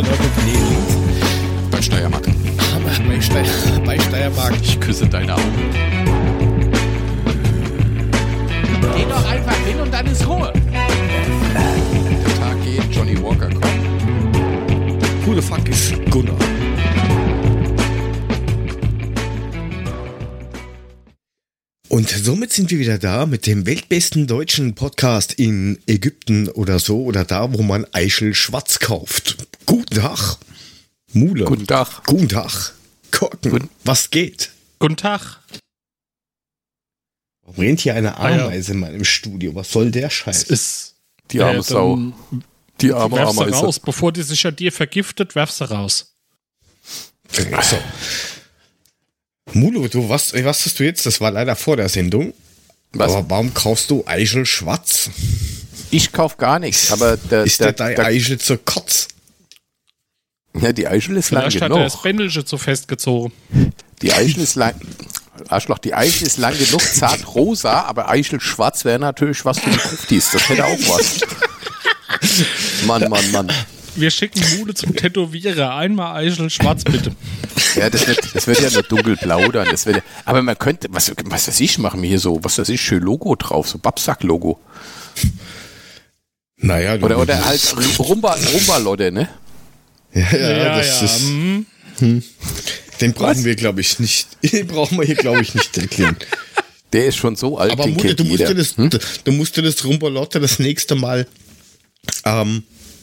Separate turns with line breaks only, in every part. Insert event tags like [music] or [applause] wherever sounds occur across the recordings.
eurem Unternehmen?
Bei Steiermark.
Bei, Steier, bei Steiermark.
Ich küsse deine Augen.
Geh doch einfach hin und dann ist Ruhe.
Der Tag geht, Johnny Walker kommt.
Who the fuck ist Gunnar? Und somit sind wir wieder da mit dem weltbesten deutschen Podcast in Ägypten oder so oder da, wo man Eichel schwarz kauft. Guten Tag, Mule.
Guten Tag.
Guten Tag, Korken.
Guten-
Was geht?
Guten Tag.
Warum rennt hier eine
Ah, ja.
Ameise in meinem Studio? Was soll der Scheiß?
Ist
Die arme
äh,
Sau. Die arme
Werf sie
Ameise.
raus, bevor die sich an dir vergiftet, werf sie raus.
So. Mulu, du, was, was hast du jetzt? Das war leider vor der Sendung.
Was?
Aber warum kaufst du Eichel schwarz?
Ich kauf gar nichts, aber der,
Ist
der,
der,
der,
dein Eichel zur Kotz?
Ja, die Eichel ist lang
Vielleicht hat er das
genug.
Bändelchen zu festgezogen.
Die Eichel ist lang. Arschloch, die Eichel ist lang genug, zart rosa, aber Eichel schwarz wäre natürlich was für die Gruftis. Das hätte auch was. Mann, Mann, Mann.
Wir schicken Mule zum Tätowierer. Einmal Eichel schwarz, bitte.
Ja, das wird, das wird ja nur dunkelblau dann. Das wird ja, aber man könnte, was, was weiß ich, machen wir hier so, was weiß ich, schön Logo drauf, so Babsack-Logo.
Naja,
Oder, oder halt Rumba, Rumba-Lotte, ne?
Ja, ja, das ist.
mhm.
Den brauchen wir, glaube ich, nicht. [laughs] Den brauchen wir hier, glaube ich, nicht erklären. [laughs]
Der ist schon so alt,
Aber
den
Mutter,
kennt
du musst
jeder.
dir das,
Hm?
du musst dir das Rumbolotte das nächste Mal, ähm,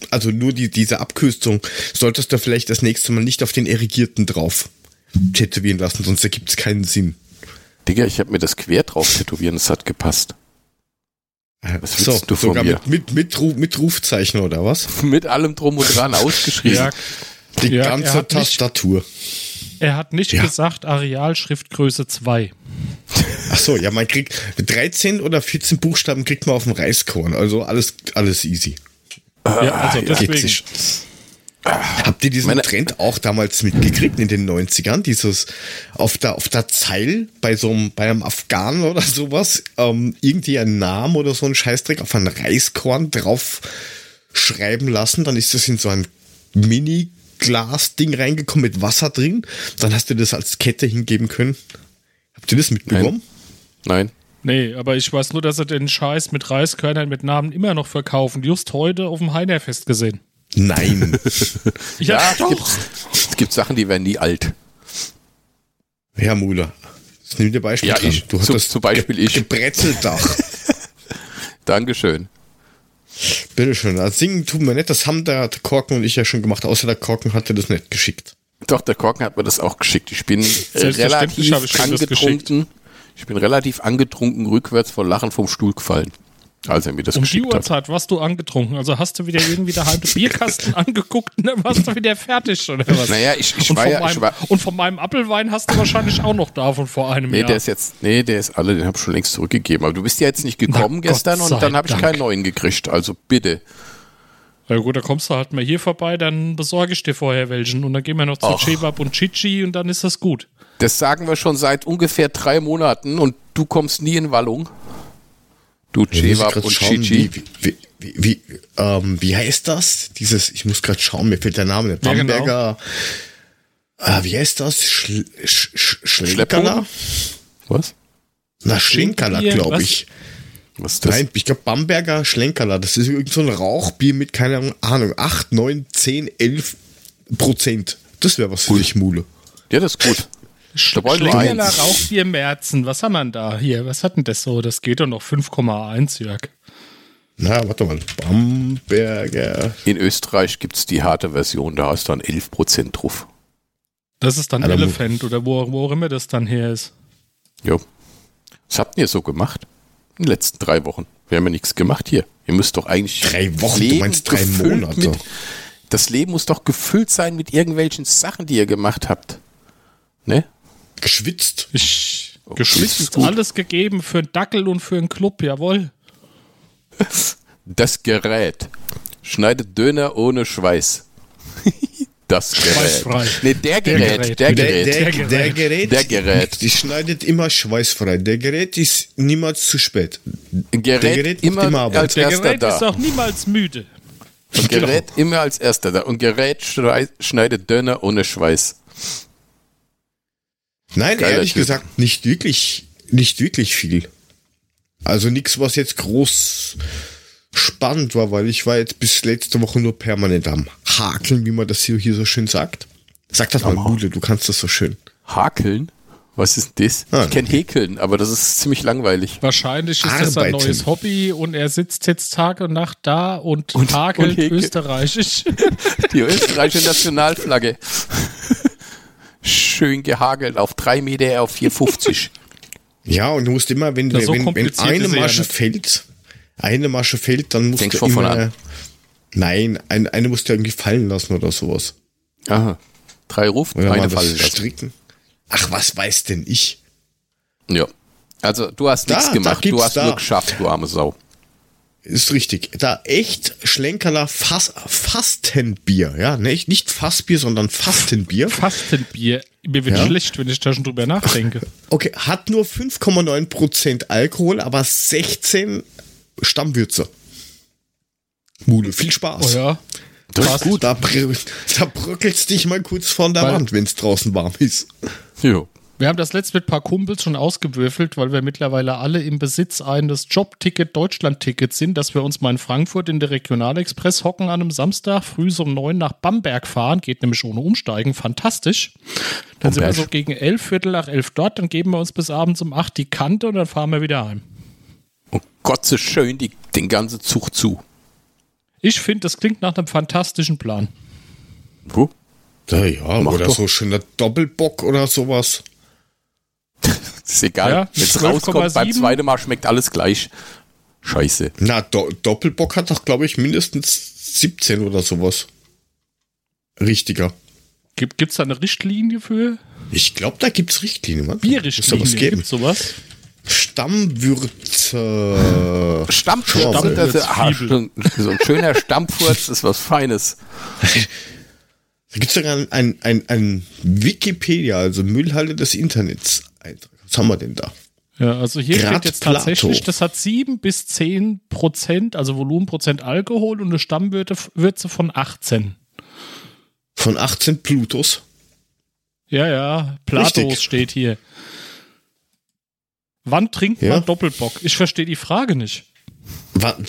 also nur die, diese Abkürzung, solltest du vielleicht das nächste Mal nicht auf den Erigierten drauf tätowieren lassen, sonst ergibt es keinen Sinn.
Digga, ich habe mir das quer drauf tätowieren, das hat gepasst. Was willst
so,
du von
sogar
mir?
mit, mit, mit, mit Rufzeichen oder was? [laughs]
Mit allem drum und dran [laughs] ausgeschrieben.
Ja,
Die
Ja, er
ganze
hat nicht-
Tastatur.
er hat nicht
Ja.
gesagt Areal Schriftgröße 2.
Ach so, ja, man kriegt 13 oder 14 Buchstaben kriegt man auf dem Reiskorn, also alles, alles easy.
Ja, also
ja.
deswegen.
Habt ihr diesen
Meine-
Trend auch damals mitgekriegt in den 90ern? Dieses auf der, auf der Zeil bei so einem, bei einem Afghanen oder sowas, ähm, irgendwie einen Namen oder so einen Scheißdreck auf ein Reiskorn drauf schreiben lassen, dann ist das in so ein Mini-Glas-Ding reingekommen mit Wasser drin. Dann hast du das als Kette hingeben können. Habt ihr das mitbekommen?
Nein.
Nee, aber ich weiß nur, dass sie den Scheiß mit Reiskörnern mit Namen immer noch verkaufen. Just heute auf dem Heinerfest gesehen.
Nein. [laughs]
Ja,
Ja, es gibt, es gibt Sachen, die werden nie alt.
Herr Muller. Das nimm dir Beispiel
Ja,
dran.
ich.
Du hast
Zum-
das
zum Beispiel
Ge
ich.
Gebretzeldach. [laughs]
Dankeschön.
Bitteschön. Also singen tun wir nicht. Das haben der, Korken und ich ja schon gemacht. Außer der Korken hatte das nicht geschickt.
Doch, der Korken hat mir das auch geschickt. Ich bin relativ
ich
angetrunken. Ich bin relativ angetrunken rückwärts vor Lachen vom Stuhl gefallen, als er mir das
um die
geschickt hat.
Uhrzeit warst du angetrunken. Also hast du wieder irgendwie daheim den Bierkasten [laughs] angeguckt und dann warst du wieder fertig oder was?
Naja, ich, ich
und,
war ja,
meinem,
ich war,
und von meinem Apfelwein hast du wahrscheinlich auch noch da von vor einem
nee,
Jahr.
der ist jetzt, nee, der ist alle, den habe ich schon längst zurückgegeben. Aber du bist ja jetzt nicht gekommen
Na,
gestern und dann habe ich keinen neuen gekriegt. Also bitte.
Ja gut, da kommst du halt mal hier vorbei, dann besorge ich dir vorher welchen und dann gehen wir noch zu. Chebab und Chichi und dann ist das gut.
Das sagen wir schon seit ungefähr drei Monaten und du kommst nie in Wallung. Du
grad
und
schauen,
Chichi.
Wie, wie, wie, wie, ähm, wie heißt das? Dieses, ich muss gerade schauen, mir fehlt der Name nicht.
Ja, genau.
Bamberger. Ah, wie heißt das? Schl Sch Sch Schlenkerler?
Was?
Na,
Schlenkbier,
glaube ich.
Was ist das?
Nein, ich glaube Bamberger Schlenkerler. Das ist irgend so ein Rauchbier mit, keine Ahnung, 8, 9, 10, 11 Prozent. Das wäre was für dich, Mule.
Ja, das ist gut. Eins.
Rauchbier Merzen. Was haben wir denn da hier? Was hat denn das so? Das geht doch noch 5,1, Jörg.
Na, warte mal. Bamberger.
In Österreich gibt es die harte Version, da ist dann 11% drauf.
Das ist dann
Mu-
Elephant oder wo, wo auch immer das dann her ist.
Jo. Was habt ihr so gemacht? In den letzten drei Wochen. Wir haben ja nichts gemacht hier. Ihr müsst doch eigentlich.
Drei Wochen? Du
Leben
meinst drei Monate?
Mit, das Leben muss doch gefüllt sein mit irgendwelchen Sachen, die ihr gemacht habt. Ne?
Geschwitzt.
Ich
Oh, ist
geschwitzt, alles gegeben für einen Dackel und für einen Club, jawohl.
Das Gerät schneidet Döner ohne Schweiß. Das Gerät.
Schweißfrei.
Nee, der Gerät. Der
Gerät.
Der,
Gerät.
Der Gerät.
Die schneidet immer schweißfrei. Der Gerät ist niemals zu spät.
Gerät,
Der Gerät
immer
immer
als
Der
erster
Gerät
da.
ist auch niemals müde.
Und gerät immer als erster da. Und gerät schneidet Döner ohne Schweiß.
Nein,
Geiler
ehrlich
Typ.
gesagt, nicht wirklich, nicht wirklich viel. Also nichts, was jetzt groß spannend war, weil ich war jetzt bis letzte Woche nur permanent am Hakeln, wie man das hier, hier so schön sagt. Sag das mal, Bude, du kannst das so schön.
Hakeln? Was ist denn das?
Ah.
Ich kenne Häkeln, aber das ist ziemlich langweilig.
Wahrscheinlich ist das sein
Arbeiten.
neues Hobby und er sitzt jetzt Tag und Nacht da und,
Und-
hakelt
und häkelt.
österreichisch. [laughs]
Die österreichische Nationalflagge. [laughs] Schön gehagelt auf drei Meter auf 4,50. [laughs]
Ja, und du musst immer, wenn,
Na, so
wenn, wenn eine
ja
Masche
nicht.
fällt, eine Masche fällt, dann musst
Fängst
du immer,
an.
nein, ein, eine musst du irgendwie fallen lassen oder sowas.
Aha. Drei ruft,
Oder
eine fallen lassen.
stricken. Ach, was weiß denn ich?
Ja. Also du hast
Da,
nichts gemacht, du hast
da.
nur geschafft, du arme Sau.
Ist richtig. Da echt Schlenkerler Fass, Fastenbier, ja, nicht, nicht Fassbier, sondern Fastenbier.
Fastenbier. Mir wird
Ja.
schlecht, wenn ich da schon drüber nachdenke.
Okay, hat nur 5,9% Alkohol, aber 16 Stammwürze. Mule, viel Spaß.
Oh ja.
Das
Passt.
ist gut.
Da, br- [laughs] da bröckelst dich mal kurz von der
Weil-
Wand, wenn es draußen warm ist.
Jo.
Wir haben das letzte mit ein paar Kumpels schon ausgewürfelt, weil wir mittlerweile alle im Besitz eines Jobticket Deutschland-Tickets sind, dass wir uns mal in Frankfurt in der Regionalexpress hocken an einem Samstag, früh so um neun nach Bamberg fahren, geht nämlich ohne Umsteigen, fantastisch. Dann sind wir
Bamberg.
so gegen elf, Viertel nach elf dort, dann geben wir uns bis abends um acht die Kante und dann fahren wir wieder heim.
Und Gott so schön die, den ganzen Zug zu.
Ich finde, das klingt nach einem fantastischen Plan.
Wo?
Ja, ja
Mach
oder
doch.
so schöner Doppelbock oder sowas.
Ist egal.
Ja,
Wenn es
12,7.
rauskommt, beim zweiten Mal schmeckt alles gleich. Scheiße.
Na, Do Doppelbock hat doch, glaube ich, mindestens 17 oder sowas. Richtiger.
Gibt es da eine Richtlinie für
Ich glaube, da gibt's Richtlinien. Mann. Muss da
Bierrichtlinie?
was geben.
Gibt sowas?
Stammwürze.
Stammfurz,
Stamm-
das ist, ah, so ein schöner Stammfurz ist was Feines. [laughs]
Da gibt's sogar ein, ein, ein, ein Wikipedia, also Müllhalde des Internets. Eintrag. Was haben wir denn da?
Ja, also hier
Grad
steht jetzt
Plato.
tatsächlich, das hat 7 bis 10 Prozent, also Volumenprozent Alkohol und eine Stammwürze Würze von 18.
Von 18 Plutos.
Ja, ja, Platos
Richtig.
steht hier. Wann trinkt
Ja.
man Doppelbock? Ich verstehe die Frage nicht.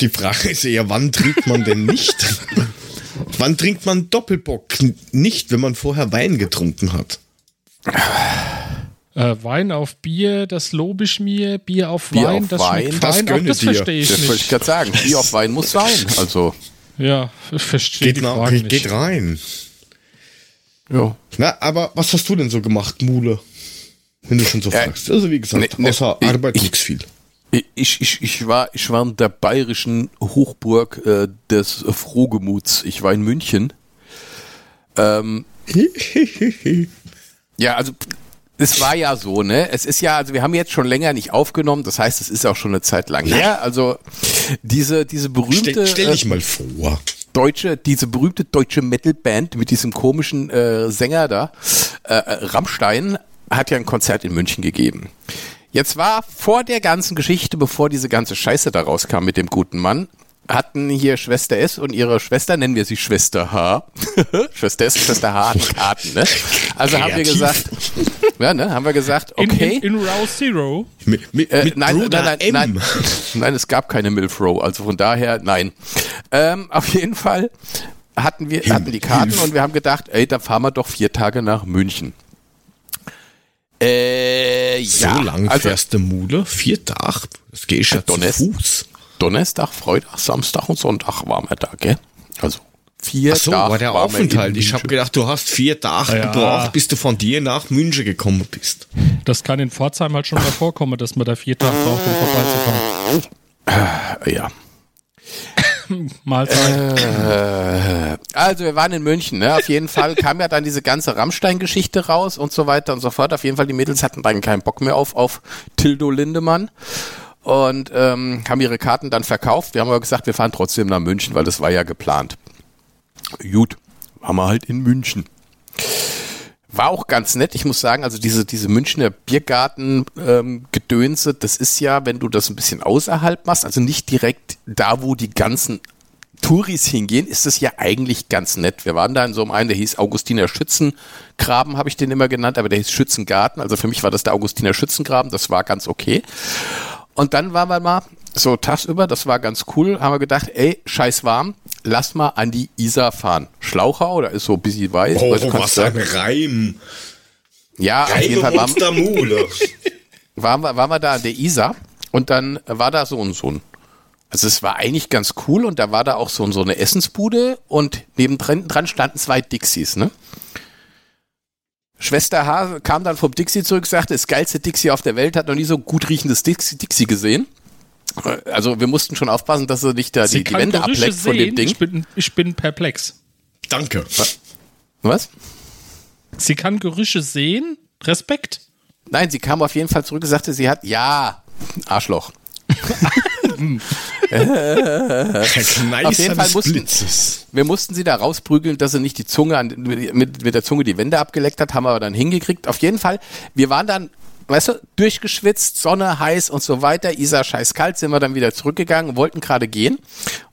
Die Frage ist eher, wann trinkt man denn nicht? [laughs] wann trinkt man Doppelbock nicht, wenn man vorher Wein getrunken hat?
Äh, Wein auf Bier, das lobe ich mir. Bier auf
Bier
Wein,
auf
das
Wein,
schmeckt
das
fein.
Gönne
das verstehe ich
Das wollte ich
nicht.
gerade sagen. Bier auf Wein muss sein. Also,
Ja, ich verstehe
Geht,
die
nach,
Frage
geht,
nicht.
rein.
ja.
Na, aber was hast du denn so gemacht, Mule? Wenn du schon so
Äh,
fragst. Also wie gesagt,
ne, ne,
außer
ich-
Arbeit
ich-
nichts viel.
Ich, ich, ich, war, ich war in der bayerischen Hochburg äh, des Frohgemuts. Ich war in München. Ähm, [laughs] ja, also es war ja so, ne? Es ist ja, also wir haben jetzt schon länger nicht aufgenommen, das heißt, es ist auch schon eine Zeit lang her. Also diese, diese berühmte
Stell, stell dich
äh,
mal vor.
deutsche, diese berühmte deutsche Metalband mit diesem komischen äh, Sänger da, äh, äh, Rammstein, hat ja ein Konzert in München gegeben. Jetzt war vor der ganzen Geschichte, bevor diese ganze Scheiße da rauskam mit dem guten Mann, hatten hier Schwester S und ihre Schwester, nennen wir sie Schwester H. [laughs] Schwester S, Schwester H hatten Karten, ne? Also haben wir
Kreativ.
gesagt, ja, ne, haben wir gesagt, okay.
In, in, in Row Zero.
Mit, mit,
Äh,
mit
nein, nein, nein,
M.
nein, nein, es gab keine Milf Row, also von daher nein. Ähm, auf jeden Fall hatten wir hatten die Karten und wir haben gedacht, ey, dann fahren wir doch vier Tage nach München. Äh,
So
ja,
lang
also
fährst du Mule? Vier Tage? Das geht ja zu Fuß.
Donnerstag, Freitag, Samstag und Sonntag waren wir da, gell? Also vier
Ach so,
Tage
war der
waren wir in
Aufenthalt. Ich habe gedacht, du hast vier Tage
Ja.
gebraucht, bis du von dir nach München gekommen bist.
Das kann in Pforzheim halt schon mal vorkommen, dass man da vier Tage braucht, um vorbeizukommen.
ja. [laughs]
Mahlzeit.
Äh, also wir waren in München, ne? Auf jeden Fall kam ja dann diese ganze Rammstein-Geschichte raus und so weiter und so fort. Auf jeden Fall, die Mädels hatten dann keinen Bock mehr auf, auf Tildo Lindemann und ähm, haben ihre Karten dann verkauft. Wir haben aber gesagt, wir fahren trotzdem nach München, weil das war ja geplant. Gut, waren wir halt in München. War auch ganz nett, ich muss sagen, also diese, diese Münchner Biergarten-Gedönse, das ist ja, wenn du das ein bisschen außerhalb machst, also nicht direkt da, wo die ganzen Touris hingehen, ist es ja eigentlich ganz nett. Wir waren da in so einem einen, der hieß Augustiner Schützengraben, habe ich den immer genannt, aber der hieß Schützengarten. Also für mich war das der Augustiner Schützengraben, das war ganz okay. Und dann waren wir mal so tagsüber, das war ganz cool, haben wir gedacht, ey, scheiß warm, lass mal an die Isar fahren. Schlauchau, da ist so ein bisschen weiß.
Oh,
du,
was ein Reim.
ja, auf jeden Fall waren, [laughs] waren, wir, waren wir da an der Isar und dann war da so und so ein. Also es war eigentlich ganz cool und da war da auch so, so eine Essensbude und nebendran dran standen zwei Dixies, ne? Schwester H. kam dann vom Dixie zurück, sagte, das geilste Dixie auf der Welt, hat noch nie so gut riechendes Dixie, Dixie gesehen. Äh, Also wir mussten schon aufpassen, dass er nicht da die, die
kann
Wände
Gerüche
ableckt von dem
sehen.
Ding.
Ich bin, ich bin perplex.
Danke.
Was?
Sie kann Gerüche sehen. Respekt.
Nein, sie kam auf jeden Fall zurück und sagte, sie hat, ja, Arschloch. [laughs] Auf jeden Fall mussten-
Blitzes.
Wir mussten sie da rausprügeln, dass sie nicht die Zunge an, mit, mit der Zunge die Wände abgeleckt hat, haben wir aber dann hingekriegt. Auf jeden Fall, wir waren dann, weißt du, durchgeschwitzt, Sonne, heiß und so weiter. Isa scheiß kalt, sind wir dann wieder zurückgegangen, wollten gerade gehen.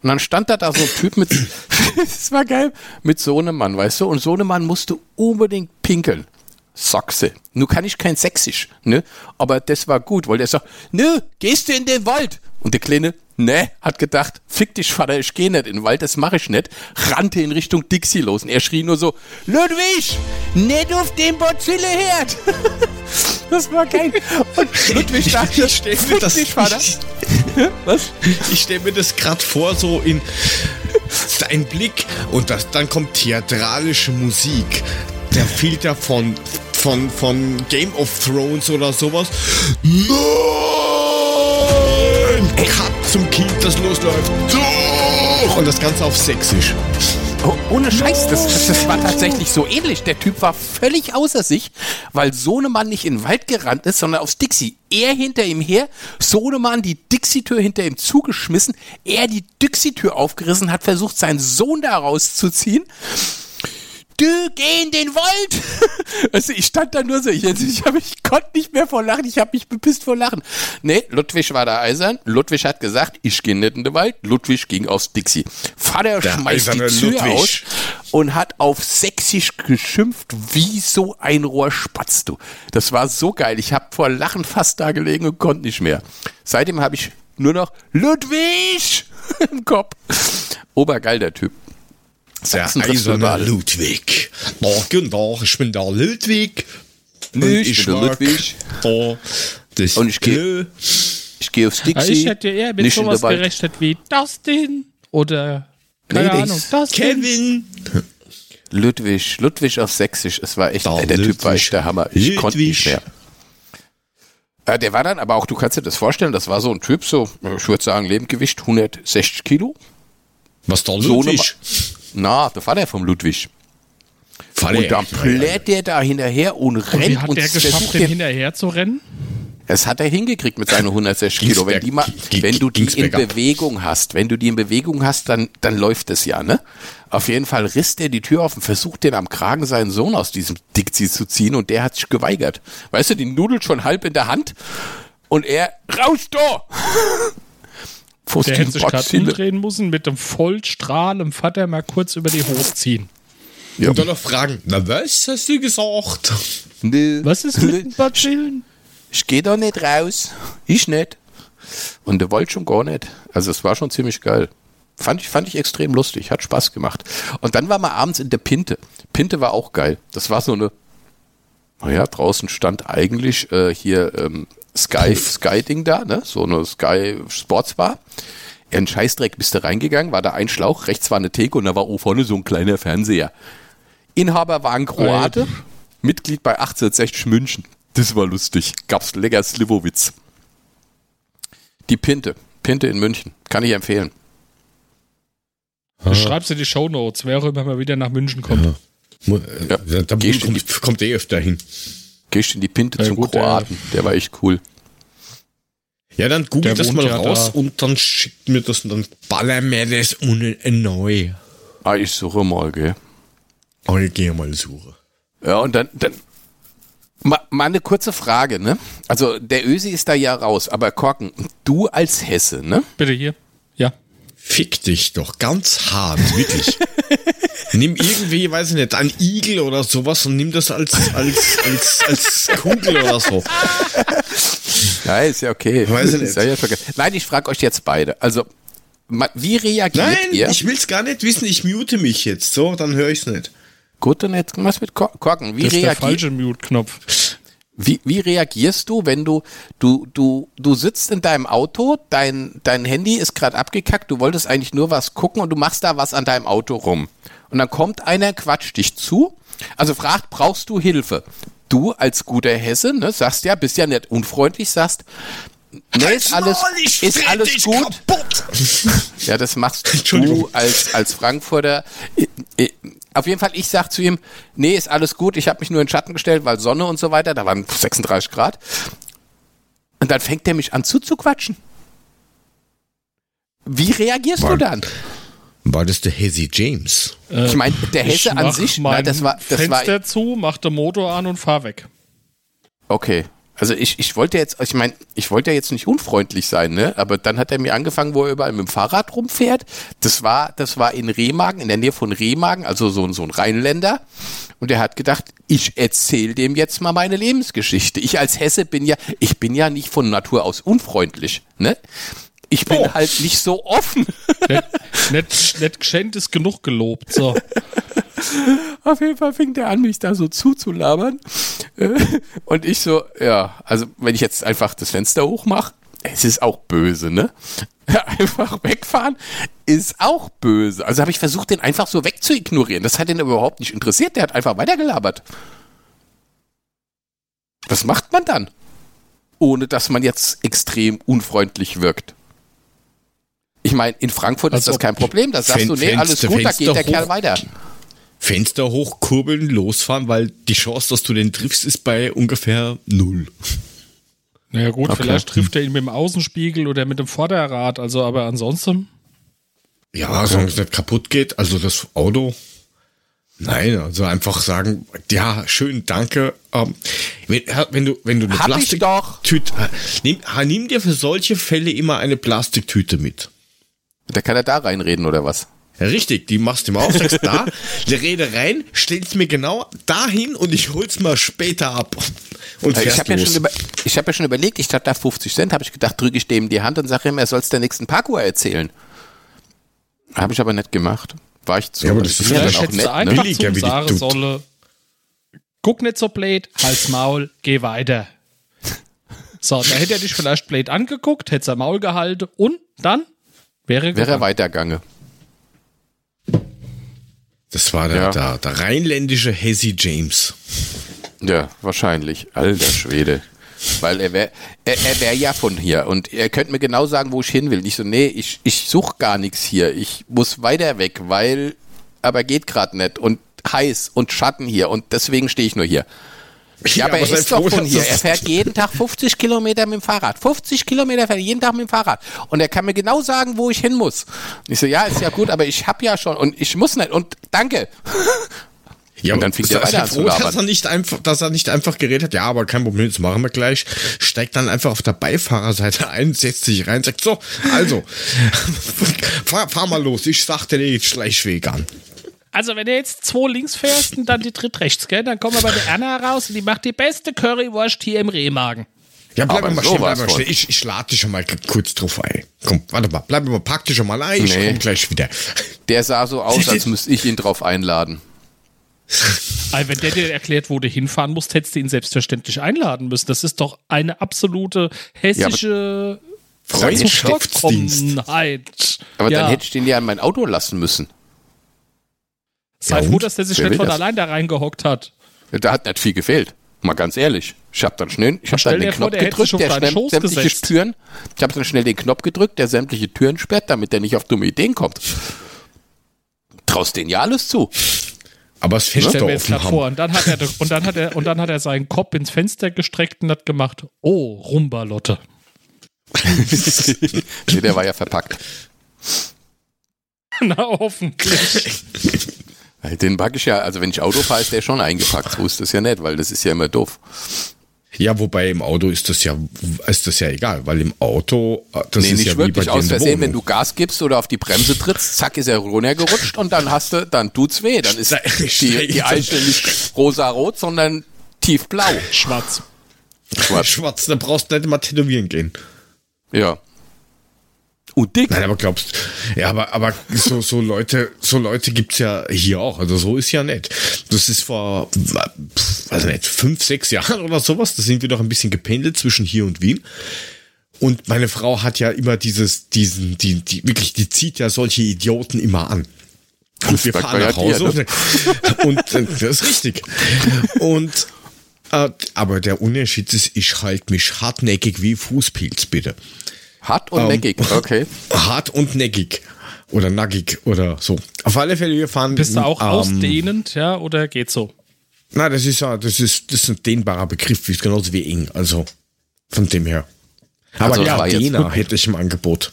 Und dann stand da da so ein Typ mit, [laughs] das war geil, mit Sohnemann, weißt du, und Sohnemann musste unbedingt pinkeln. Sachse. Nun kann ich kein Sächsisch, ne? Aber das war gut, weil der sagt, nö, gehst du in den Wald? Und der Kleine, ne, hat gedacht, fick dich, Vater, ich geh nicht in den Wald, das mache ich nicht. Rannte in Richtung Dixie los und er schrie nur so, Ludwig, nicht auf den Bozilleherd. [laughs] das war geil. Und Ludwig dachte,
Ich mir
fick
das-
dich, Vater. Was?
Ich stelle mir das gerade vor, so in dein Blick und das, dann kommt theatralische Musik. Der Filter von, von, von Game of Thrones oder sowas. Nein! Cut zum Kind, das losläuft. Und das Ganze auf Sächsisch.
Oh, ohne Scheiß, das, das, das war tatsächlich so ähnlich. Der Typ war völlig außer sich, weil Sohnemann nicht in den Wald gerannt ist, sondern aufs Dixie. Er hinter ihm her, Sohnemann die Dixie-Tür hinter ihm zugeschmissen, er die Dixie-Tür aufgerissen, hat versucht, seinen Sohn da rauszuziehen. Du, geh in den Wald! [laughs] Also ich stand da nur so, ich, ich, hab, ich konnte nicht mehr vor Lachen, ich habe mich bepisst vor Lachen. Nee, Ludwig war da eisern. Ludwig hat gesagt, ich gehe nicht in den Wald. Ludwig ging aufs Dixie. Vater
Der
schmeißt die Tür
Ludwig.
aus und hat auf Sächsisch geschimpft, wie so ein Rohrspatz, du. Das war so geil. Ich habe vor Lachen fast da gelegen und konnte nicht mehr. Seitdem habe ich nur noch Ludwig [laughs] im Kopf. Obergeil, der Typ.
Der eiserne. Ludwig. Da, guten Tag, ich bin der Ludwig. Und
Ich bin der Ludwig.
Da das
Und ich geh-
Glö.
Ich gehe aufs Dixie.
Ich hätte eher mit
nicht
sowas gerechnet wie Dustin oder keine
Nee,
Ahnung. Dustin.
Kevin.
Ludwig, Ludwig auf Sächsisch. Es war echt,
Da,
äh, der Typ war
Ludwig.
echt der Hammer. Ich konnte nicht
Ludwig.
mehr. Äh, der war dann, aber auch, du kannst dir das vorstellen, das war so ein Typ, so, ich würde sagen, Lebendgewicht 160 Kilo.
Was
So eine
Ludwig?
Na, der war der vom Ludwig.
Vater,
Und dann plärt der da hinterher und rennt
Wie hat
und
der geschafft, dem
den,
hinterher zu rennen?
Das hat er hingekriegt mit seinen 160 Kilo. Wenn, die mal, wenn du die in. Bewegung hast, wenn du die in Bewegung hast, dann, dann läuft es ja, ne? Auf jeden Fall riss der die Tür auf und versucht den am Kragen seinen Sohn aus diesem Dixie zu ziehen und der hat sich geweigert. Weißt du, die Nudel schon halb in der Hand und er, raus da! [laughs] Fuß
Der hätte sich gerade umdrehen müssen, mit dem Vollstrahl im Vater mal kurz über die Hose ziehen.
Und dann noch fragen, na was hast du gesagt?
Nö.
Was ist mit den Bazillen?
ich gehe da nicht raus. Ich nicht. Und der wollte schon gar nicht. Also es war schon ziemlich geil. Fand ich, fand ich extrem lustig, hat Spaß gemacht. Und dann war man abends in der Pinte. Pinte war auch geil. Das war so eine, naja, draußen stand eigentlich äh, hier ähm, Sky, Sky-Ding da, ne? So eine Sky Sportsbar. In Scheißdreck bist du reingegangen, war da ein Schlauch, rechts war eine Theke und da war oben vorne so ein kleiner Fernseher. Inhaber war ein Kroate, Mitglied bei 1860 München. Das war lustig. Gab's lecker Slivovitz. Die Pinte. Pinte in München. Kann ich empfehlen.
Du schreibst in die Shownotes, wer auch immer mal wieder nach München kommt.
Äh,
Ja.
Da, da kommt, kommt eh öfter hin.
Gehst in die Pinte
Ja,
zum
gut, der-
Kroaten. Der war echt cool.
Ja, dann google
Der
das mal
ja
raus
da.
und dann schickt mir das und dann ballern mir das ohne neu.
Ah, ich suche mal, gell.
Oh, ich gehe mal suchen.
Ja, und dann, dann mal, mal eine kurze Frage, ne? Also der Ösi ist da ja raus, aber Korken, du als Hesse, ne?
Bitte hier. Ja.
Fick dich doch ganz hart, wirklich. [laughs] nimm irgendwie, weiß ich nicht, ein Igel oder sowas und nimm das als, als, als, als Kugel oder so.
Ja, ist ja okay.
Weiß ich
Ist ja. Nein, ich frage euch jetzt beide. Also, wie reagiert
Nein,
ihr?
ich will's gar nicht wissen, ich mute mich jetzt, so, dann höre ich's nicht.
Gut, und jetzt was mit Ko- Korken. Wie,
Das ist der
reagier
falsche Mute-Knopf.
Wie, wie reagierst du, wenn du, du, du, du sitzt in deinem Auto, dein, dein Handy ist gerade abgekackt, du wolltest eigentlich nur was gucken und du machst da was an deinem Auto rum. Und dann kommt einer, quatscht dich zu, also fragt, brauchst du Hilfe? Du als guter Hesse, ne, sagst ja, bist ja nicht unfreundlich, sagst, ne, ist alles, ist alles gut. Ja, das machst [laughs] du als, als Frankfurter. Auf jeden Fall, ich sag zu ihm, nee, ist alles gut, ich habe mich nur in Schatten gestellt, weil Sonne und so weiter, da waren 36 Grad. Und dann fängt er mich an zuzuquatschen. Wie reagierst du
Mann.
dann?
War das der Hezzy James?
Ich meine, der
Ich
Hesse an sich,
mein
na, das war, das war,
Fenster zu, mach den Motor an und fahr weg.
okay. Also ich, ich wollte jetzt, ich meine, ich wollte ja jetzt nicht unfreundlich sein, ne? Aber dann hat er mir angefangen, wo er überall mit dem Fahrrad rumfährt. Das war, das war in Remagen, in der Nähe von Remagen, also so, ein- so ein Rheinländer. Und er hat gedacht, ich erzähle dem jetzt mal meine Lebensgeschichte. Ich als Hesse bin ja, ich bin ja nicht von Natur aus unfreundlich, ne? Ich bin
Oh.
halt nicht so offen.
Nicht, nicht, nicht geschenkt ist genug gelobt. So. [laughs]
Auf jeden Fall fing der an, mich da so zuzulabern. Äh, Und ich so, ja, also wenn ich jetzt einfach das Fenster hochmache, es ist auch böse, ne? [laughs] Einfach wegfahren ist auch böse. Also habe ich versucht, den einfach so wegzuignorieren. Das hat ihn überhaupt nicht interessiert. Der hat einfach weitergelabert. Was macht man dann? Ohne dass man jetzt extrem unfreundlich wirkt. Ich meine, in Frankfurt ist
Also
das kein Problem. Da sagst du, nee, alles gut, da geht der Kerl
hoch.
weiter.
Fenster hochkurbeln, losfahren, weil die Chance, dass du den triffst, ist bei ungefähr null.
Naja gut,
Okay.
vielleicht trifft er ihn mit dem Außenspiegel oder mit dem Vorderrad. Also, aber ansonsten.
Ja, solange es nicht kaputt geht, also das Auto. Nein, also einfach sagen, ja, schön, danke. Ähm, wenn, wenn du, wenn du eine. Plastiktüte, nimm, nimm dir für solche Fälle immer eine Plastiktüte mit.
Da kann er da reinreden oder was?
Ja, richtig, die machst du immer auf, sagst da, die Rede rein, stellst mir genau dahin und ich hol's mal später ab. Und
Ich
fährst
habe ja, schon über, ich hab ja schon überlegt, ich statt da 50 Cent, habe ich gedacht, drücke ich dem die Hand und sage ihm, er soll es der nächsten Parkour erzählen. Habe ich aber nicht gemacht. War ich zu.
Ja, aber das ist
ja auch nett,
du
ne?
einfach
Billiger,
zum sagen solle, guck nicht so blöd, halt's Maul, geh weiter. So, da hätte er dich vielleicht blöd angeguckt, hätte sein Maul gehalten und dann wäre,
Wäre er weitergange.
Das war der,
Ja.
der, der rheinländische Hezzy James.
Ja, wahrscheinlich. Alter Schwede. Weil er wäre er, er wär ja von hier und er könnte mir genau sagen, wo ich hin will. Ich so, nee, ich, ich suche gar nichts hier. Ich muss weiter weg, weil, aber geht gerade nicht und heiß und Schatten hier und deswegen stehe ich nur hier. Ja, aber er ist doch von hier. Er fährt jeden Tag 50 Kilometer mit dem Fahrrad. 50 Kilometer fährt er jeden Tag mit dem Fahrrad. Und er kann mir genau sagen, wo ich hin muss. Und ich so, ja, ist ja gut, aber ich hab ja schon und ich muss nicht. Und danke.
Ja,
Und dann fing der weiter
froh, dass er nicht einfach, dass er nicht einfach geredet hat, ja, aber kein Problem, das machen wir gleich. Steigt dann einfach auf der Beifahrerseite ein, setzt sich rein, sagt so, also, [laughs] fahr, fahr mal los, ich sagte dir den Schleichweg an.
Also, wenn du jetzt zwei links fährst und dann die dritt rechts, gell, dann kommen wir bei der Erna raus und die macht die beste Currywurst hier im Rehmagen.
Ja, bleib
Aber
mal stehen, bleib mal stehen. Ich, ich lade dich schon mal kurz drauf ein. Komm, warte mal, bleib mal, pack dich schon mal ein, ich
Nee.
komm gleich wieder.
Der sah so aus, als müsste ich ihn drauf einladen.
Also, wenn der dir erklärt, wo du hinfahren musst, hättest du ihn selbstverständlich einladen müssen. Das ist doch eine absolute hessische
Freundschaftsdienst.
Zuvorkommenheit.
Aber
ja.
dann hätte ich den ja in mein Auto lassen müssen.
Sei
Ja,
froh, dass der sich
Wer
nicht von
das?
allein da reingehockt hat.
Da hat nicht viel gefehlt. Mal ganz ehrlich. Ich habe dann schnell, ich habe dann den
dir vor,
Knopf
der
gedrückt, der schnell sämtliche
gesetzt.
Türen. Ich habe dann schnell den Knopf gedrückt, der sämtliche Türen sperrt, damit der nicht auf dumme Ideen kommt. Traust den ja alles zu.
Aber Fenster
mir jetzt
offen
vor. Und dann hat er und dann hat er und dann hat er seinen Kopf ins Fenster gestreckt und hat gemacht. Oh, Rumbalotte. [laughs]
nee, der war ja verpackt. [laughs]
Na hoffentlich. [laughs]
Den packe ich ja, also wenn ich Auto fahre, ist der schon eingepackt. So ist das ja nicht, weil das ist ja immer doof.
Ja, wobei im Auto ist das ja, ist das ja egal, weil im Auto, äh, das
nee,
ist
nicht
ja
wirklich
wie bei
aus Versehen, wenn du Gas gibst oder auf die Bremse trittst, zack, ist er runtergerutscht und dann hast du, dann tut's weh. Dann ist die, die Eiche nicht rosa-rot, sondern tiefblau.
Schwarz.
Schwarz.
Schwarz, da brauchst du nicht mal tätowieren gehen.
Ja. Und dick.
Nein, aber glaubst, ja, aber, aber so, so Leute, so Leute gibt's ja hier auch. Also so ist ja nett. Das ist vor, weiß nicht, fünf, sechs Jahren oder sowas. Da sind wir doch ein bisschen gependelt zwischen hier und Wien. Und meine Frau hat ja immer dieses, diesen, die, die, wirklich, die zieht ja solche Idioten immer an. Und wir
merkt
fahren nach Hause.
dir,
Und äh, das ist richtig. Und, äh, aber der Unterschied ist, ich halte mich hartnäckig wie Fußpilz, bitte.
Hart und
Ähm,
neckig, [laughs] okay.
hart und neckig oder nackig oder so. Auf alle Fälle, wir fahren.
Bist du auch
ähm,
ausdehnend, ja, oder geht so?
Na, das ist ja, das ist, das ist ein dehnbarer Begriff, wie genauso wie eng. Also von dem her. Aber
Also,
ja,
gut.
hätte ich im Angebot.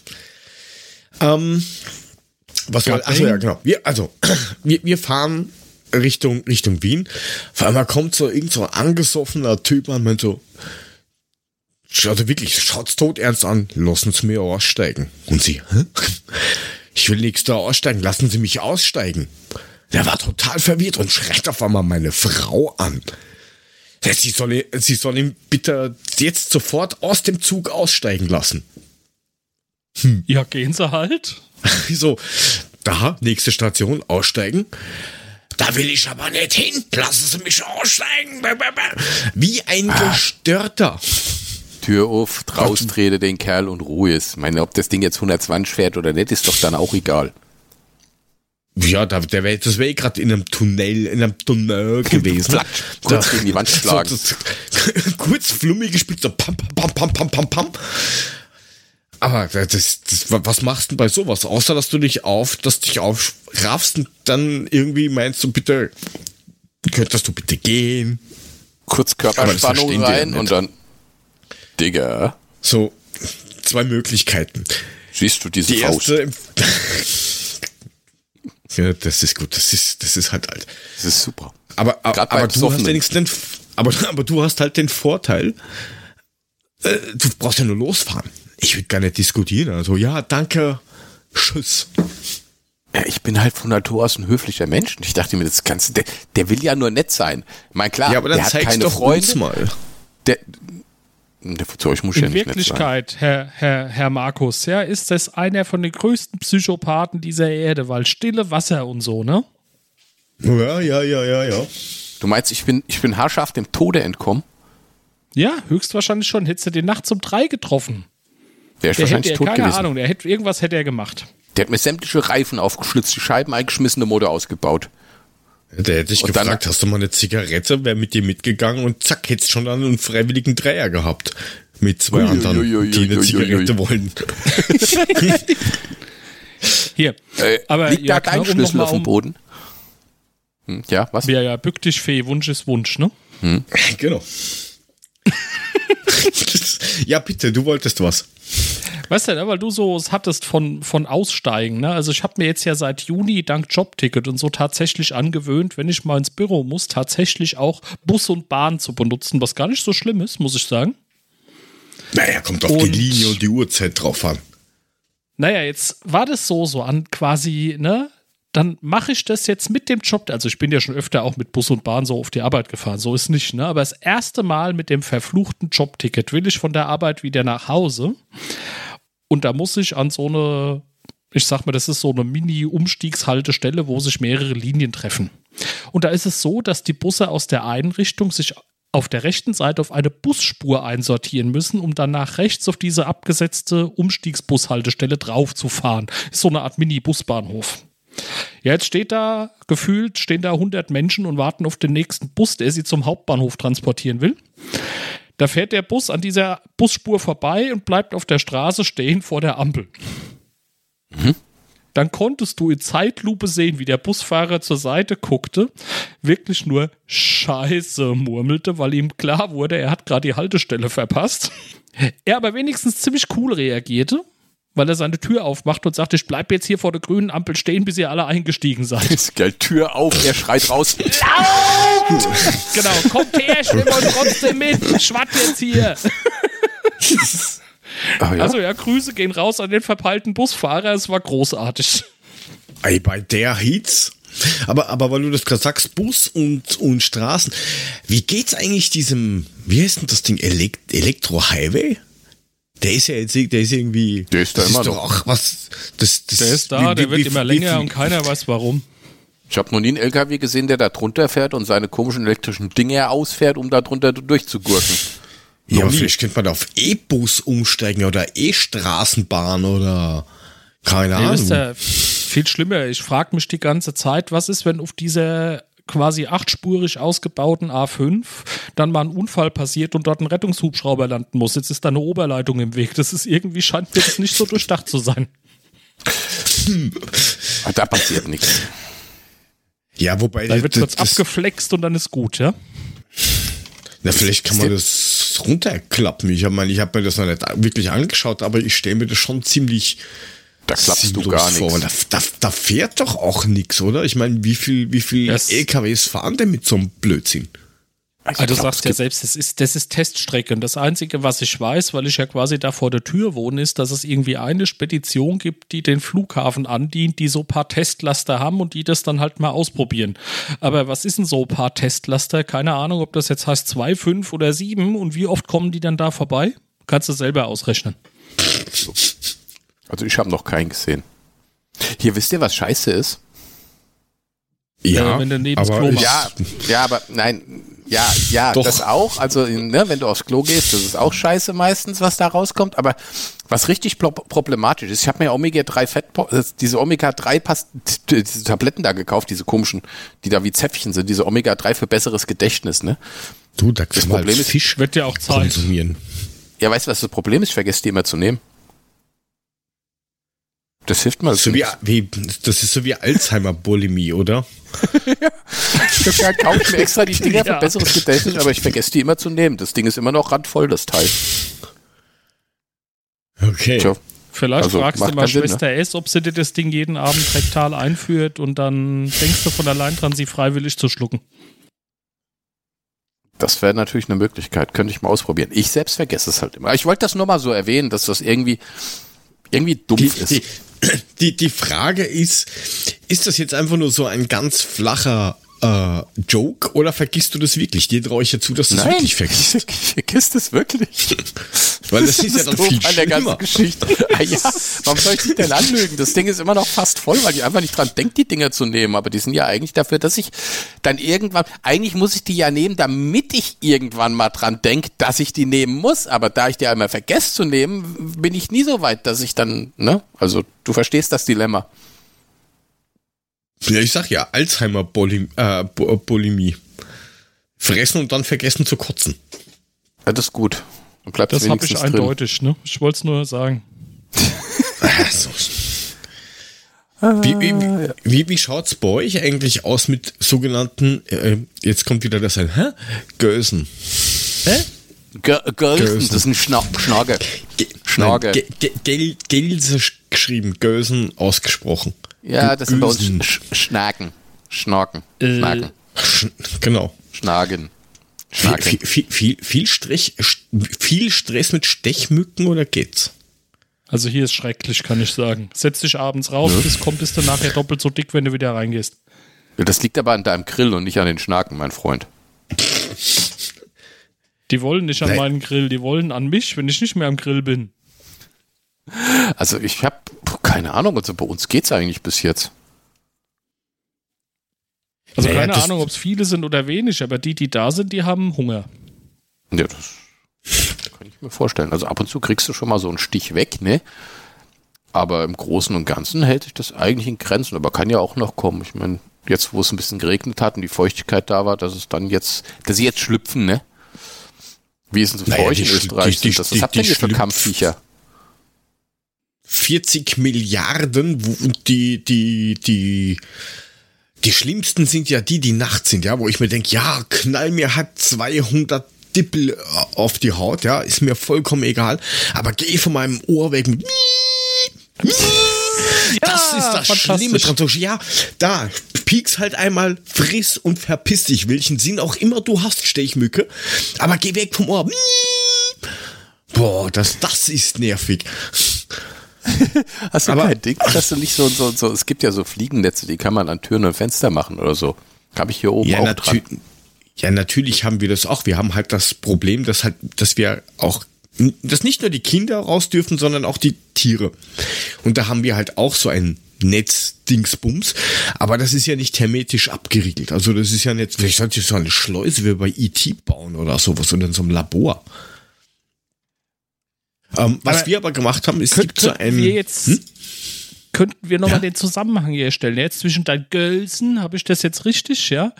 Ähm, was war, also ja, genau. Wir, also, [clears throat] wir, wir fahren Richtung, Richtung Wien. Vor einmal kommt so irgend so ein angesoffener Typ an, und meint so, also wirklich, schaut's tot ernst an, lassen Sie mich aussteigen. Und sie, hä? Ich will nichts da aussteigen, lassen Sie mich aussteigen. Der war total verwirrt und schreit auf einmal meine Frau an. Sie soll, sie soll ihn bitte jetzt sofort aus dem Zug aussteigen lassen.
Ja, gehen sie halt.
Wieso? Da, nächste Station, aussteigen. Da will ich aber nicht hin. Lassen Sie mich aussteigen. Wie ein Gestörter.
Tür auf, raustrete den Kerl und Ruhe ist. Ich meine, ob das Ding jetzt 120 fährt oder nicht, ist doch dann auch egal.
Ja, da, der wär, das wäre gerade in einem Tunnel, in einem Tunnel [laughs] gewesen.
Flatsch, kurz gegen die Wand [laughs] schlagen.
So, das, [laughs] kurz flummig gespielt, so pam, pam, pam, pam, pam, pam. Aber das, das, was machst du denn bei sowas? Außer, dass du dich auf, dass dich aufraffst und dann irgendwie meinst du bitte, könntest du bitte gehen?
Kurz Körperspannung rein und dann, Digga,
So, zwei Möglichkeiten.
siehst du diese
Die
Faust?
erste. [laughs] ja, das ist gut. Das ist, das ist halt alt.
Das ist super.
Aber, aber, du hast den, aber, [laughs] aber du hast halt den Vorteil, äh, du brauchst ja nur losfahren. Ich würde gar nicht diskutieren. Also, ja, danke, tschüss.
Ja, ich bin halt von Natur aus ein höflicher Mensch. Und ich dachte mir, das Ganze, der, der will ja nur nett sein. Ich meine, klar,
Ja, aber dann
der hat keine
doch
Freunde.
mal.
Der, der zu euch muss ja
In
nicht nett sein.
Wirklichkeit, Herr, Herr, Herr Markus, ja, ist das einer von den größten Psychopathen dieser Erde, weil stille Wasser und so, ne?
Ja, ja, ja, ja, ja.
Du meinst, ich bin, ich bin haarscharf dem Tode entkommen?
Ja, höchstwahrscheinlich schon. Hättest du den nachts um drei getroffen.
Wäre ich
Der hätte
wahrscheinlich
ja
tot
keine
gewesen.
Ahnung, der hätte, irgendwas hätte er gemacht.
Der hat mir sämtliche Reifen aufgeschlitzt, die Scheiben eingeschmissen, eine Motor ausgebaut.
Der hätte dich
Und dann-
gefragt, hast du mal eine Zigarette, wäre mit dir mitgegangen und zack, hättest schon dann einen freiwilligen Dreier gehabt. Mit zwei
Ui,
anderen,
ui, ui,
die eine Zigarette
ui.
wollen.
Hier.
Äh,
Aber
liegt
ja,
da dein
klar, um
Schlüssel auf dem Boden? Hm, ja, was?
Ja, ja, bück dich Fee, Wunsch ist Wunsch, ne?
genau. [laughs] ja, bitte, du wolltest was.
Weißt du, weil du so es hattest von, von Aussteigen, ne? Also ich habe mir jetzt ja seit Juni dank Jobticket und so tatsächlich angewöhnt, wenn ich mal ins Büro muss, tatsächlich auch Bus und Bahn zu benutzen, was gar nicht so schlimm ist, muss ich sagen.
Naja, kommt auf
Und-
die Linie und die Uhrzeit drauf an.
Naja, jetzt war das so, so an quasi, ne? Dann mache ich das jetzt mit dem Job. Also ich bin ja schon öfter auch mit Bus und Bahn so auf die Arbeit gefahren, so ist nicht, ne? Aber das erste Mal mit dem verfluchten Jobticket will ich von der Arbeit wieder nach Hause. Und da muss ich an so eine, ich sag mal, das ist so eine Mini-Umstiegshaltestelle, wo sich mehrere Linien treffen. Und da ist es so, dass die Busse aus der einen Richtung sich auf der rechten Seite auf eine Busspur einsortieren müssen, um dann nach rechts auf diese abgesetzte Umstiegsbushaltestelle drauf zu fahren. Ist so eine Art Mini-Busbahnhof. Ja, jetzt steht da, gefühlt stehen da 100 Menschen und warten auf den nächsten Bus, der sie zum Hauptbahnhof transportieren will. Da fährt der Bus an dieser Busspur vorbei und bleibt auf der Straße stehen vor der Ampel. Dann konntest du in Zeitlupe sehen, wie der Busfahrer zur Seite guckte, wirklich nur Scheiße murmelte, weil ihm klar wurde, er hat gerade die Haltestelle verpasst. Er aber wenigstens ziemlich cool reagierte, weil er seine Tür aufmacht und sagte, ich bleib jetzt hier vor der grünen Ampel stehen, bis ihr alle eingestiegen seid. [laughs]
Ist geil, Tür auf, er schreit raus. Lauf! [laughs]
genau, kommt her, ich nehme euch trotzdem mit. Schwatt jetzt hier.
Ah, ja.
Also ja, Grüße gehen raus an den verpeilten Busfahrer. Es war großartig.
Ey, bei der Hitz. Aber, aber weil du das gerade sagst, Bus und, und Straßen, wie geht's eigentlich diesem, wie heißt denn das Ding, Elekt Elektro-Highway? Der ist ja jetzt, der ist irgendwie.
Der ist da
das
immer
ist doch
noch.
auch was. Das, das,
Der ist da,
wie-
der
wie-
wird
wie-
immer
wie
länger
viel-
und keiner weiß warum.
Ich habe noch nie einen LKW gesehen, der da drunter fährt und seine komischen elektrischen Dinge ausfährt, um da drunter durchzugurken.
Ja, aber vielleicht könnte man da auf E-Bus umsteigen oder E-Straßenbahn oder keine
Nee,
Ahnung.
ihr, viel schlimmer. Ich frage mich die ganze Zeit, was ist, wenn auf dieser quasi achtspurig ausgebauten A5 dann mal ein Unfall passiert und dort ein Rettungshubschrauber landen muss. Jetzt ist da eine Oberleitung im Weg. Das ist irgendwie, scheint mir das nicht so durchdacht zu sein.
Ah, Da passiert nichts.
Ja, wobei
Da wird kurz abgeflext und dann ist gut, ja?
na, vielleicht kann man das runterklappen. Ich meine, ich habe mir das noch nicht wirklich angeschaut, aber ich stelle mir das schon ziemlich
Da klappst du gar
vor.
nichts.
Da, da, da fährt doch auch nichts, oder? Ich meine, wie viel, wie viel
Das-
LKWs fahren denn mit so einem Blödsinn?
Also du
glaub,
sagst
es
ja selbst, das ist, das ist Teststrecke. Und das Einzige, was ich weiß, weil ich ja quasi da vor der Tür wohne, ist, dass es irgendwie eine Spedition gibt, die den Flughafen andient, die so ein paar Testlaster haben und die das dann halt mal ausprobieren. Aber was ist denn so ein paar Testlaster? Keine Ahnung, ob das jetzt heißt zwei, fünf oder sieben und wie oft kommen die dann da vorbei? Kannst du selber ausrechnen.
Also ich habe noch keinen gesehen. Hier, wisst ihr, was scheiße ist?
Ja,
Äh, wenn du neben
aber
Klo machst.
Ja, ja, aber nein, ja, ja,
Doch.
das auch. Also, ne, wenn du aufs Klo gehst, das ist auch scheiße meistens, was da rauskommt. Aber was richtig pro- problematisch ist, ich habe mir Omega-3 Fett, äh, diese Omega-3 Past diese Tabletten da gekauft, diese komischen, die da wie Zäpfchen sind, diese Omega-3 für besseres Gedächtnis, ne?
du, da man
Problem ist-
Fisch
Wird ja auch Zeit.
konsumieren.
Ja, weißt du, was das Problem ist? Ich vergesse die immer zu nehmen. Das hilft mal.
So wie, wie, das ist so wie Alzheimer-Bulimie, oder? [laughs]
Kaufe ich mir extra die Dinger für
Ja.
besseres Gedächtnis, aber ich vergesse die immer zu nehmen. Das Ding ist immer noch randvoll, das Teil.
Okay.
Tja.
Vielleicht
Also,
fragst du mal
Sinn, ne?
Schwester S, ob sie dir das Ding jeden Abend rektal einführt und dann denkst du von allein dran, sie freiwillig zu schlucken.
Das wäre natürlich eine Möglichkeit. Könnte ich mal ausprobieren. Ich selbst vergesse es halt immer. Ich wollte das nur mal so erwähnen, dass das irgendwie, irgendwie dumpf
Die,
ist.
die, die, die Frage ist, ist das jetzt einfach nur so ein ganz flacher äh, Joke oder vergisst du das wirklich? Dir traue ich ja zu, dass du [laughs] das wirklich vergisst.
ich vergisst es [laughs] wirklich.
Weil das ist ja dann
doof
viel
an der ganzen. Geschichte. Ah, ja, warum soll ich dich denn anlügen? Das Ding ist immer noch fast voll, weil ich einfach nicht dran denke, die Dinger zu nehmen. Aber die sind ja eigentlich dafür, dass ich dann irgendwann, eigentlich muss ich die ja nehmen, damit ich irgendwann mal dran denke, dass ich die nehmen muss. Aber da ich die einmal vergesse zu nehmen, bin ich nie so weit, dass ich dann, ne? Also, du verstehst das Dilemma.
Ja, ich sag ja, Alzheimer-Bulimie. Äh, Bu- Bulimie. Fressen und dann vergessen zu kotzen.
Ja, das ist gut. Dann bleibt
Das habe ich
drin.
eindeutig, ne? Ich wollte es nur sagen.
Also. Wie, wie, wie, wie schaut's bei euch eigentlich aus mit sogenannten, äh, jetzt kommt wieder das ein, hä? Gösen.
Hä?
Gölsen.
das ist ein Schna Schnager.
Ge
Schnager.
Nein, Ge Ge Gel Gelse geschrieben, Gösen ausgesprochen.
Ja, das sind bei uns. Sch Schnaken. Schnaken.
Äh,
Schnaken.
Sch genau.
Schnagen.
Viel,
Schnaken.
viel, viel, viel, viel, Stress, viel Stress mit Stechmücken oder geht's?
Also hier ist schrecklich, kann ich sagen. Setz dich abends raus, bis kommt, bist du nachher doppelt so dick, wenn du wieder reingehst.
Ja, Das liegt aber an deinem Grill und nicht an den Schnaken, mein Freund.
Die wollen nicht an
Nein.
meinen Grill, die wollen an mich, wenn ich nicht mehr am Grill bin.
Also ich habe keine Ahnung, also bei uns geht's eigentlich bis jetzt.
Also
Naja,
keine Ahnung, ob es viele sind oder wenig, aber die, die da sind, die haben Hunger.
Ja, das kann ich mir vorstellen. Also ab und zu kriegst du schon mal so einen Stich weg, ne? Aber im Großen und Ganzen hält sich das eigentlich in Grenzen, aber kann ja auch noch kommen. Ich meine, jetzt wo es ein bisschen geregnet hat und die Feuchtigkeit da war, dass es dann jetzt, dass sie jetzt schlüpfen, ne? Wie ist denn so für
Naja,
euch
die
in Österreich?
die- die-
sind das?
die-
Was habt ihr für
schlüpfen-
Kampfviecher?
40 Milliarden wo- und die, die, die, die schlimmsten sind ja die, die nachts sind, ja, wo ich mir denke, ja, knall mir halt 200 Dippel äh, auf die Haut, ja, ist mir vollkommen egal, aber geh von meinem Ohr weg mit das ist das. Schlimme dran. Ja, da pieks halt einmal, friss und verpiss dich, welchen Sinn auch immer du hast, Stechmücke. Aber geh weg vom Ohr. Boah, das, das ist nervig. [laughs]
Hast du
Aber-
kein Ding? Hast du nicht so, so, so, es gibt ja so Fliegennetze, die kann man an Türen und Fenster machen oder so. Habe ich hier oben
Ja,
auch dran.
ja, natürlich haben wir das auch. Wir haben halt das Problem, dass halt, dass wir auch, dass nicht nur die Kinder raus dürfen, sondern auch die Tiere. Und da haben wir halt auch so ein Netz-Dingsbums. Aber das ist ja nicht hermetisch abgeriegelt. Also das ist ja nicht, vielleicht sollte ich so eine Schleuse wie bei E.T. bauen oder sowas oder in so einem Labor. Ähm, was
Aber
wir aber gemacht haben, ist,
Könnt,
gibt so
könnten
ein,
wir jetzt,
Hm?
könnten wir nochmal
Ja?
den Zusammenhang herstellen. Jetzt zwischen dein Gölsen, habe ich das jetzt richtig, ja?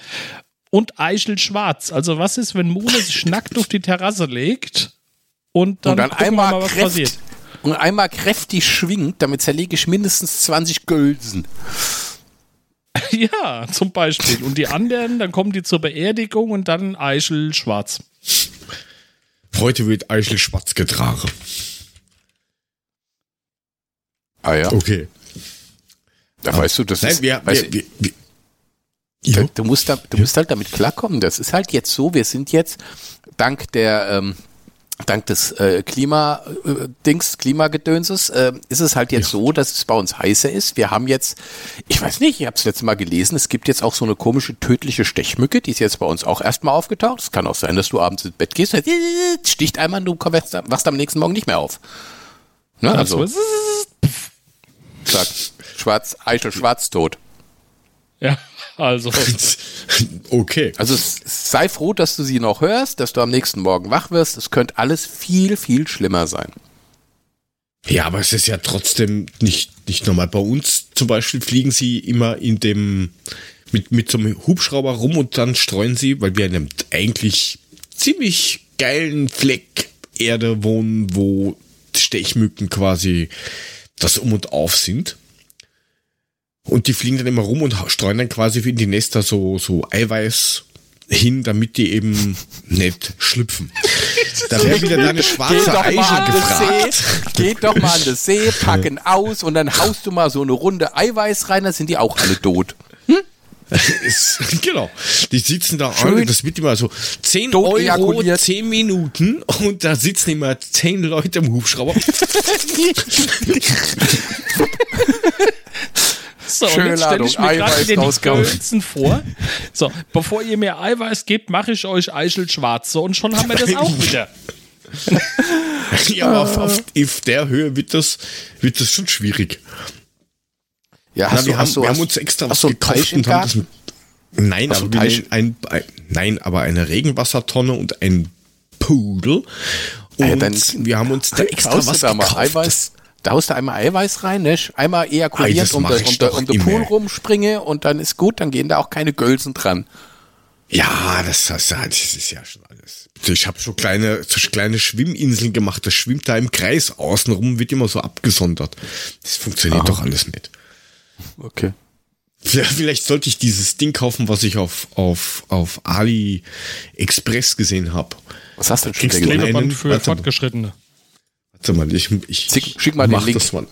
Und Eichel Schwarz. Also was ist, wenn Mune sich nackt auf die Terrasse legt und dann,
Und dann
gucken wir
einmal,
mal, was
kräft,
passiert.
und einmal kräftig schwingt, damit zerlege ich mindestens 20 Gölsen. [laughs]
Ja, zum Beispiel. Und die anderen, dann kommen die zur Beerdigung und dann Eichel Schwarz.
Heute wird Eichel schwarz getragen.
Ah ja.
Okay.
Da weißt du, das
Nein,
ist,
wir,
weißt
wir,
du,
wir, ja.
Du musst, da, du musst halt damit klarkommen. Das ist halt jetzt so. Wir sind jetzt dank der ähm, dank des äh, Klima äh, Klimagedönses äh, ist es halt jetzt so, dass es bei uns heißer ist. Wir haben jetzt, ich weiß nicht, ich habe es letzte Mal gelesen. Es gibt jetzt auch so eine komische tödliche Stechmücke, die ist jetzt bei uns auch erstmal aufgetaucht. Es kann auch sein, dass du abends ins Bett gehst, sticht einmal, und du wachst, wachst am nächsten Morgen nicht mehr auf. Ne? Also sagt Schwarz Eichel Schwarztod.
ja, also. [laughs]
okay.
Also sei froh, dass du sie noch hörst, dass du am nächsten Morgen wach wirst. Es könnte alles viel, viel schlimmer sein.
Ja, aber es ist ja trotzdem nicht, nicht normal. Bei uns zum Beispiel fliegen sie immer in dem, mit, mit so einem Hubschrauber rum und dann streuen sie, weil wir in einem eigentlich ziemlich geilen Fleck Erde wohnen, wo Stechmücken quasi das Um und Auf sind. Und die fliegen dann immer rum und streuen dann quasi in die Nester so, so Eiweiß hin, damit die eben [laughs] nicht schlüpfen. Da wäre wieder deine schwarze Eichel gefragt.
See, geht doch mal an den See, packen aus und dann haust du mal so eine Runde Eiweiß rein, dann sind die auch alle tot. [laughs]
Ist, genau. Die sitzen da
Schön.
alle, das wird immer so 10
Tot
Euro,
ejakuliert.
10 Minuten und da sitzen immer 10 Leute im Hubschrauber. [laughs]
So, und
Schöne
jetzt stelle ich mir gerade
rausgehauen.
Gölzen vor. So, bevor ihr mir Eiweiß gebt, mache ich euch Eichel Schwarz. So, und schon haben wir das auch [laughs] wieder.
ja, aber auf, auf, auf der Höhe wird das, wird das schon schwierig.
Ja,
Na, wir,
du,
haben,
hast du,
wir haben uns extra was gekauft und haben das mit, Nein,
Hast
aber nehmen ein, ein, nein, aber eine Regenwassertonne und ein Pudel. Und
Ja, dann-
wir haben uns da extra was gekauft.
Eiweiß, da haust du einmal Eiweiß rein, ne? einmal
Ei,
ejakuliert
das
um
ich
um um. Pool rumspringe und dann ist gut, dann gehen da auch keine Gölsen dran.
Ja, das, das, das ist ja schon alles. Ich habe so kleine, so kleine Schwimminseln gemacht. Das schwimmt da im Kreis außenrum, wird immer so abgesondert. Das funktioniert doch alles nicht.
Okay.
Ja, Vielleicht sollte ich dieses Ding kaufen, was ich auf, auf, auf AliExpress gesehen habe.
Was hast du denn schon
Kriegst
wieder
du
gesehen?
einen-
Klebeband für. Fortgeschrittene.
Warte mal, ich, ich
Schick- schick mal den
mach
Link.
das mal.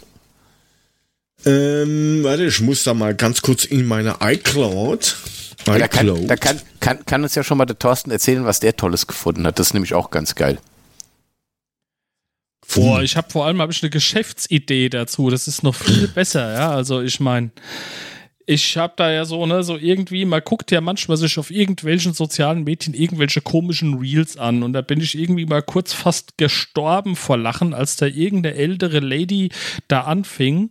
Ähm, warte, ich muss da mal ganz kurz in meine iCloud.
Da, kann,
iCloud.
da kann, kann, kann uns ja schon mal der Thorsten erzählen, was der Tolles gefunden hat. Das ist nämlich auch ganz geil.
Boah, ich habe vor allem hab ich eine Geschäftsidee dazu. Das ist noch viel [clears throat] besser, ja. Also ich meine, ich habe da ja so, ne, so irgendwie, man guckt ja manchmal sich auf irgendwelchen sozialen Medien irgendwelche komischen Reels an und da bin ich irgendwie mal kurz fast gestorben vor Lachen, als da irgendeine ältere Lady da anfing.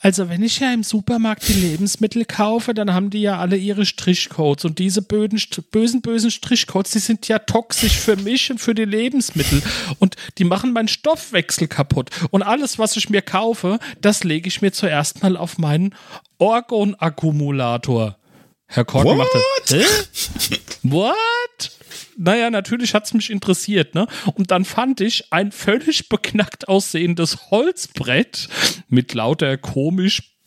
Also wenn ich ja im Supermarkt die Lebensmittel kaufe, dann haben die ja alle ihre Strichcodes. Und diese böden, bösen, bösen Strichcodes, die sind ja toxisch für mich und für die Lebensmittel. Und die machen meinen Stoffwechsel kaputt. Und alles, was ich mir kaufe, das lege ich mir zuerst mal auf meinen Orgon-Akkumulator. Herr Korn macht das. Hä? What? Naja, natürlich hat's mich interessiert, ne? Und dann fand ich ein völlig beknackt aussehendes Holzbrett mit lauter komisch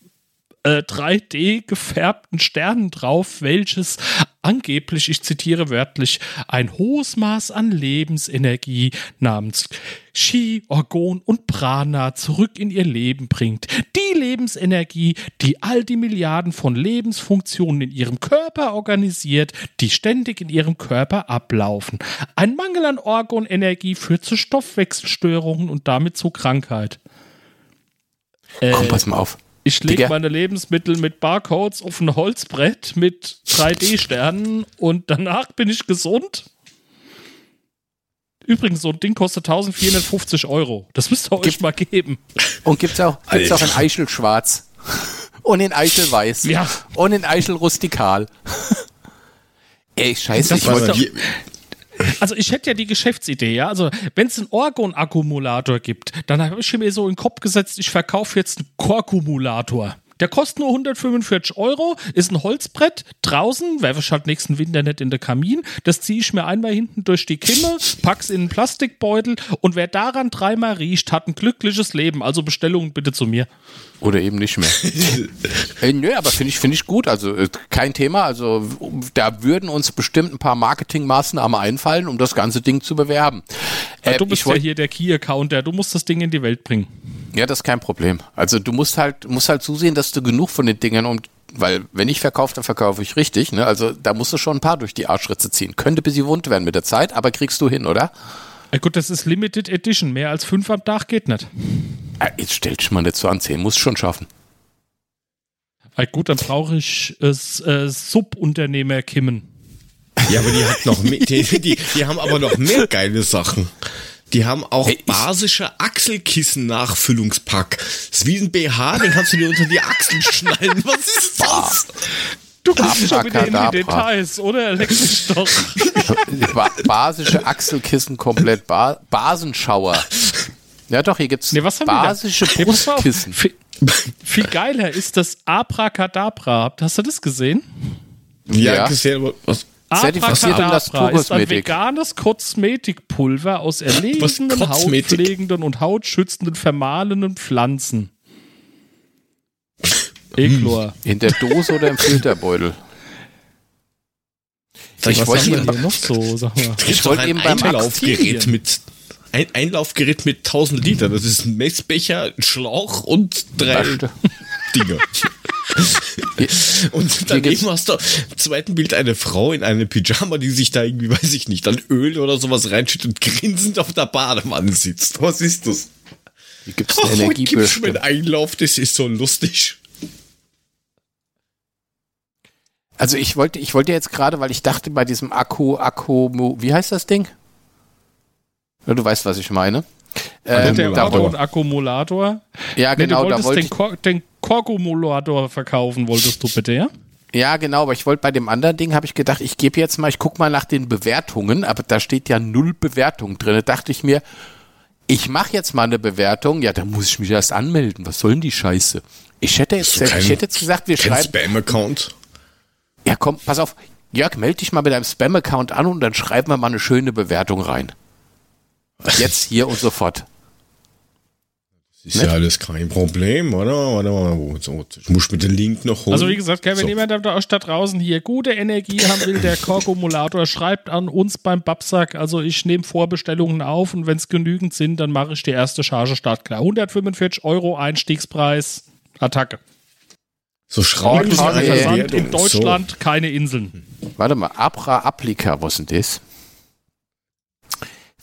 äh, 3D gefärbten Sternen drauf, welches angeblich, ich zitiere wörtlich, ein hohes Maß an Lebensenergie namens Chi, Orgon und Prana zurück in ihr Leben bringt. Die Lebensenergie, die all die Milliarden von Lebensfunktionen in ihrem Körper organisiert, die ständig in ihrem Körper ablaufen. Ein Mangel an Orgonenergie führt zu Stoffwechselstörungen und damit zu Krankheit.
Äh, Komm, pass mal auf.
Ich lege meine Lebensmittel mit Barcodes auf ein Holzbrett mit 3D-Sternen und danach bin ich gesund. Übrigens, so ein Ding kostet 1450 Euro. Das müsst ihr euch Gibt, mal geben.
Und gibt es auch, gibt's auch in Eichel schwarz. Und in Eichel weiß.
Ja.
Und in Eichel rustikal. [laughs] Ey, scheiße.
ich wollte, also ich hätte ja die Geschäftsidee, ja. Also wenn es einen Orgon-Akkumulator gibt, dann habe ich mir so in den Kopf gesetzt, ich verkaufe jetzt einen Korkumulator. Der kostet nur 145 Euro, ist ein Holzbrett draußen, werfe ich halt nächsten Winter nicht in den Kamin. Das ziehe ich mir einmal hinten durch die Kimme, pack's in einen Plastikbeutel und wer daran dreimal riecht, hat ein glückliches Leben. Also Bestellungen bitte zu mir.
Oder eben nicht mehr. [laughs] äh, nö, aber finde ich, finde ich gut. Also äh, kein Thema. Also da würden uns bestimmt ein paar Marketingmaßnahmen einfallen, um das ganze Ding zu bewerben.
Äh, du bist ja hier der Key-Accounter. Du musst das Ding in die Welt bringen.
Ja, das ist kein Problem. Also du musst halt, musst halt zusehen, dass du genug von den Dingern und weil wenn ich verkaufe, dann verkaufe ich richtig. Ne? Also da musst du schon ein paar durch die Arschritze ziehen. Könnte bis sie wund werden mit der Zeit, aber kriegst du hin, oder?
Ja gut, das ist Limited Edition. Mehr als fünf am Tag geht nicht.
Ja, jetzt stellt dich mal nicht so an. Zehn muss schon schaffen.
Ja, gut, dann brauche ich äh, äh, Subunternehmer Kimmen.
Ja, aber die hat noch mehr, die, die, die haben aber noch mehr geile Sachen. Die haben auch hey, basische Achselkissen-Nachfüllungspack. Das ist wie ein BH, den kannst du dir unter die Achseln [laughs] schnallen. Was ist das?
Du guckst schon wieder in die Details, oder? Leck mich doch.
Basische Achselkissen komplett. Ba Basenschauer. Ja doch, hier gibt's nee, basische Brustkissen.
Viel, viel, geiler ist das Abracadabra. Hast du das gesehen?
Ja, ja. gesehen, aber was?
Zertifiziert in das
ist ein veganes Kosmetikpulver aus erlesenen, hautpflegenden und hautschützenden vermahlenen Pflanzen. Eklor.
In der Dose oder im Filterbeutel?
Sag, ich wollte hier noch so, sag mal.
Ich wollte eben beim Einlaufgerät mit ein Einlaufgerät mit 1000 Liter. Das ist ein Messbecher, ein Schlauch und drei Dinge. [laughs] Und daneben hast du im zweiten Bild eine Frau in einem Pyjama, die sich da irgendwie, weiß ich nicht, dann Öl oder sowas reinschüttet und grinsend auf der Badewanne sitzt. Was ist das?
Hier gibt's eine oh, Energiebürste.
mit Einlauf, das ist so lustig.
Also ich wollte, ich wollte jetzt gerade, weil ich dachte bei diesem Akku, Akku, wie heißt das Ding? Ja, du weißt, was ich meine.
Ähm, der Akku Akkumulator.
Ja, genau.
Nee, du wolltest den, Ko den Korkumulator verkaufen, wolltest du bitte, ja?
Ja, genau, aber ich wollte bei dem anderen Ding, habe ich gedacht, ich gebe jetzt mal, ich gucke mal nach den Bewertungen, aber da steht ja null Bewertung drin. Da dachte ich mir, ich mache jetzt mal eine Bewertung, ja, da muss ich mich erst anmelden. Was soll denn die Scheiße? Ich hätte jetzt, kein, ich hätte jetzt gesagt, wir schreiben.
Spam-Account.
Ja, komm, pass auf. Jörg, melde dich mal mit deinem Spam-Account an und dann schreiben wir mal eine schöne Bewertung rein. [laughs] Jetzt, hier und sofort.
Das ist Nicht? ja alles kein Problem, oder? Warte mal, so, ich muss mit dem Link noch holen.
Also wie gesagt, wenn so. jemand da draußen hier gute Energie haben will, der [laughs] Korkumulator, schreibt an uns beim Babsack. Also ich nehme Vorbestellungen auf und wenn es genügend sind, dann mache ich die erste Charge startklar. 145 Euro Einstiegspreis, Attacke.
So schreiben
Versand in Deutschland, so. keine Inseln.
Warte mal, Abra Applica, was ist denn das?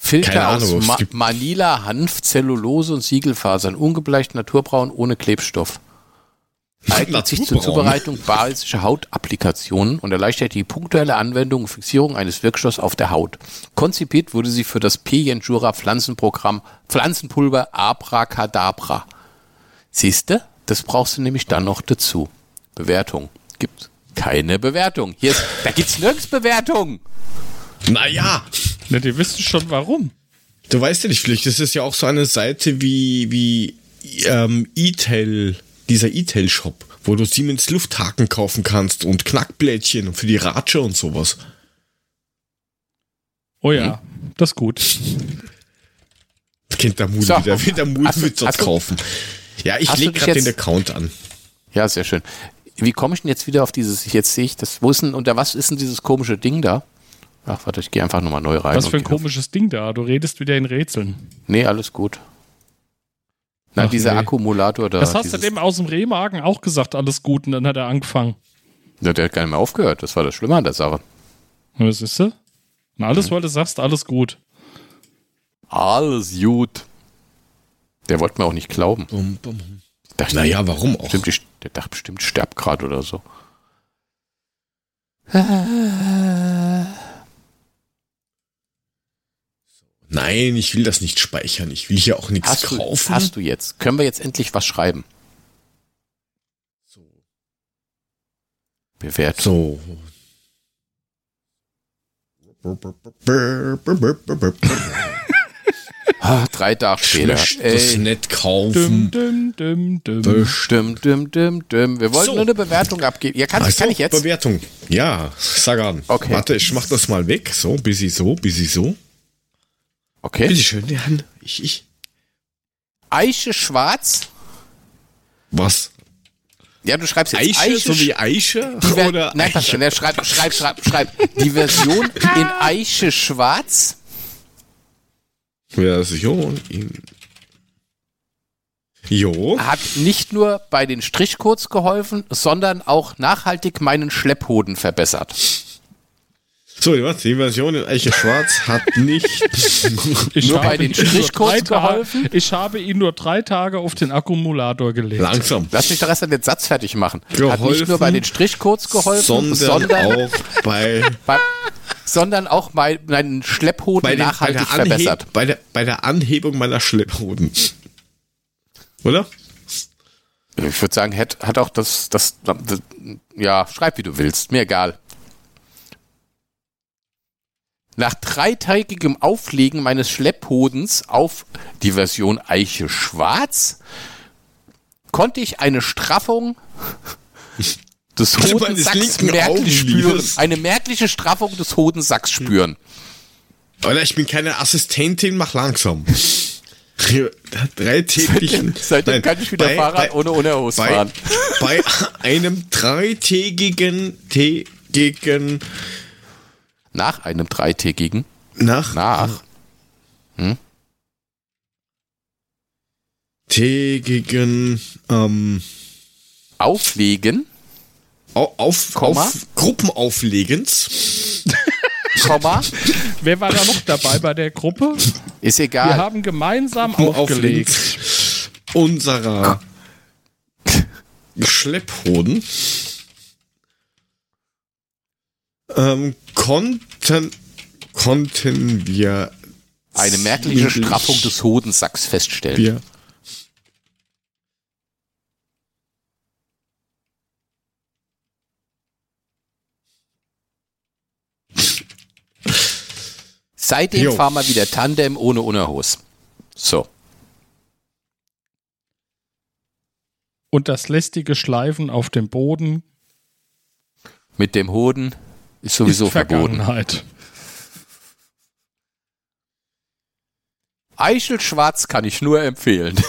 Filter Ahnung, aus Ma Manila, Hanf, Zellulose und Siegelfasern, ungebleicht naturbraun ohne Klebstoff. Eignet sich zur Zubereitung basischer Hautapplikationen und erleichtert die punktuelle Anwendung und Fixierung eines Wirkstoffs auf der Haut. Konzipiert wurde sie für das P-Jenjura Pflanzenprogramm Pflanzenpulver Abracadabra. Siehste, das brauchst du nämlich dann noch dazu. Bewertung. Gibt keine Bewertung. Hier ist, da gibt's nirgends Bewertung.
Naja.
Na, die wissen schon warum.
Du weißt ja nicht, vielleicht ist es ja auch so eine Seite wie, wie ähm, E-Tail, dieser E-Tail-Shop, wo du Siemens Lufthaken kaufen kannst und Knackblättchen für die Ratsche und sowas.
Oh ja, hm? das ist gut.
Kennt der Mut so, wieder. Der Mut wird das kaufen. Ja, ich lege gerade den Account an.
Ja, sehr schön. Wie komme ich denn jetzt wieder auf dieses, jetzt sehe ich das, wo ist denn, unter was ist denn dieses komische Ding da? Ach, warte, ich gehe einfach nochmal neu rein.
Was für ein
gehe auf-
komisches Ding da. Du redest wieder in Rätseln.
Nee, alles gut. Na,
Ach,
dieser
nee.
Akkumulator da.
das hast du dem aus dem Rehmagen auch gesagt, alles gut. Und dann hat er angefangen.
Ja, der hat gar nicht mehr aufgehört. Das war das Schlimme an der Sache.
Was ist du? Und alles, weil du sagst, alles gut.
Alles gut. Der wollte mir auch nicht glauben.
Bum, bum,
dachte,
Naja, warum auch?
Bestimmt, ich- der dachte bestimmt, ich sterb gerade oder so.
Nein, ich will das nicht speichern. Ich will hier auch nichts
Hast du,
kaufen.
hast du jetzt? Können wir jetzt endlich was schreiben?
so.
Bewertung.
so.
Ah, drei Tage später.
Das nicht kaufen.
düm, düm, düm.
Düm, düm, düm, düm. Wir wollten
So.
nur eine Bewertung abgeben. Ja, kann,
Also,
kann ich jetzt?
Bewertung. Ja, sag an.
Okay.
Warte, ich mach das mal weg. So, busy so, busy so.
Okay.
Bitte schön, Jan. Ich, ich.
Eiche schwarz.
Was?
Ja, du schreibst jetzt
Eiche, so wie Eiche? Oder
Nein,
Eiche?
auf, ne, schreib, schreib, schreib, schreib. Die Version in Eiche schwarz.
Version in. Jo.
hat nicht nur bei den Strichcodes geholfen, sondern auch nachhaltig meinen Schlepphoden verbessert.
So, was? Die Version in Eiche Schwarz hat nicht. [laughs]
Ich
Nur bei den Strichcodes geholfen?
Ich habe ihn nur drei Tage auf den Akkumulator gelegt.
langsam.
Lass mich doch erst an den Satz fertig machen. Hat
Geholfen,
nicht nur bei den Strichcodes geholfen,
sondern,
sondern,
auch bei, [laughs]
bei, sondern auch bei meinen Schlepphoden
bei, den, bei,
nachhaltig
der
verbessert.
Bei, der, bei der Anhebung meiner Schlepphoden. Oder?
Ich würde sagen, hat, hat auch das, das, das, ja, schreib wie du willst, mir egal. Nach dreitägigem Auflegen meines Schlepphodens auf die Version Eiche Schwarz konnte ich eine Straffung des [laughs] Hodensacks merklich spüren. Eine merkliche Straffung des Hodensacks spüren.
Oder ich bin keine Assistentin, mach langsam. Dreitägigen.
Seitdem
Nein,
kann ich wieder
bei-
Fahrrad
bei-
ohne Unterhose
bei,
fahren.
bei einem dreitägigen tägigen
Nach einem dreitägigen,
nach
nach,
tägigen ähm,
Auflegen,
au- auf,
Komma?
auf Gruppenauflegens.
Komma, [laughs]
Wer war da noch dabei bei der Gruppe?
ist
Wir
egal.
haben gemeinsam aufgelegt.
Unserer [laughs] Schlepphoden ähm, konnten konnten wir
Eine merkliche Straffung des Hodensacks feststellen.
wir
Seitdem
Jo.
fahren wir wieder Tandem ohne Unterhose. So.
Und das lästige Schleifen auf dem Boden
Mit dem Hoden ist sowieso
ist
verboten. Eichelschwarz kann ich nur empfehlen. [laughs]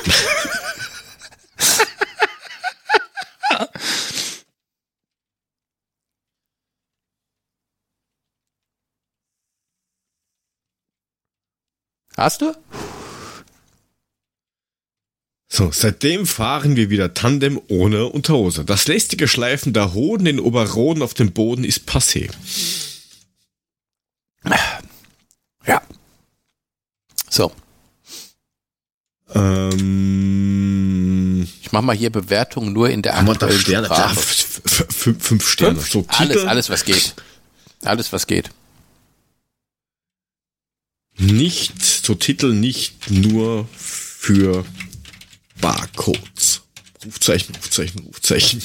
Hast du?
So, seitdem fahren wir wieder Tandem ohne Unterhose. Das lästige Schleifen der Hoden in Oberroden auf dem Boden ist passé.
Ja. So.
Ähm,
Ich mache mal hier Bewertungen nur in der
wir da
aktuellen
Sterne?
Sprache.
f- fünf, fünf Sterne.
Fünf?
So,
Alles, alles, was geht. Alles, was geht.
nicht, so Titel nicht nur für Barcodes. Rufzeichen, Rufzeichen, Rufzeichen.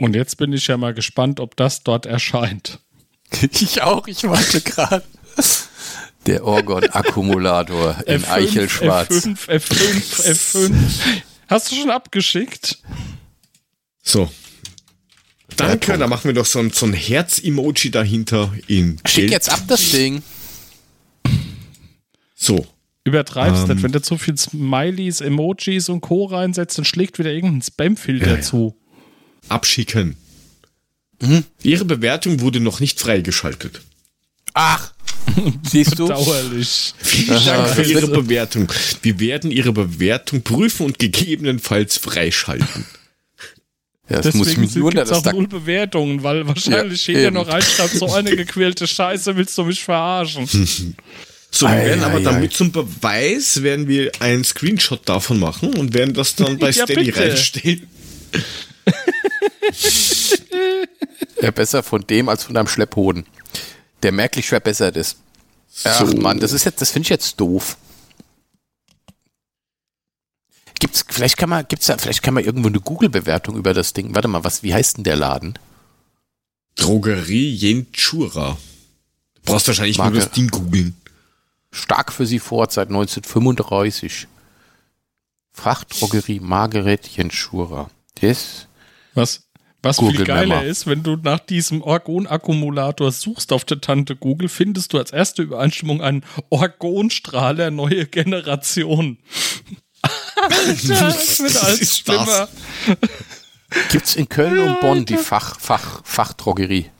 Und jetzt bin ich ja mal gespannt, ob das dort erscheint. [laughs]
Ich auch, ich warte gerade. Der Orgon-Akkumulator in Eichelschwarz.
F5, F5, F5. Hast du schon abgeschickt?
So. Danke, da machen wir doch so ein, so ein Herz-Emoji dahinter in
Schick jetzt ab das Ding.
So.
Übertreibst
Ähm.
nicht. Wenn du zu viel Smileys, Emojis und Co. reinsetzt, dann schlägt wieder irgendein Spam-Filter
Ja, ja.
zu.
Abschicken. Ihre Bewertung wurde noch nicht freigeschaltet.
Ach, siehst du?
Dauerlich.
Vielen Dank für Ihre [laughs] Bewertung. Wir werden Ihre Bewertung prüfen und gegebenenfalls freischalten.
Ja, das muss
Deswegen
mich nur,
gibt es
dass
auch
da,
null Bewertungen, weil wahrscheinlich
Ja,
jeder
eben.
noch reinschreibt, so eine gequälte Scheiße, willst du mich verarschen? [laughs]
So, wir werden aber damit zum Beweis, werden wir einen Screenshot davon machen und werden das dann bei [laughs]
Ja,
Steady
bitte.
reinstellen. [laughs]
ja, besser von dem als von deinem Schlepphoden, der merklich verbessert ist. Ach
So.
Mann, das ist jetzt, das finde ich jetzt doof. Gibt's, vielleicht kann man, gibt's da, vielleicht kann man irgendwo eine Google-Bewertung über das Ding. Warte mal, was, wie heißt denn der Laden?
Drogerie Jenchura. Du brauchst wahrscheinlich
Marke.
nur das Ding googeln.
Stark für sie fort seit 1935. Fachdrogerie Margaret Jenschura. Das,
Was, was
Google
viel geiler ist, wenn du nach diesem Orgonakkumulator suchst auf der Tante Google, findest du als erste Übereinstimmung einen Orgonstrahler neue Generation. Alter, [laughs] das wird alles schlimmer.
gibt's in Köln und Bonn die Fach, Fach, Fachdrogerie.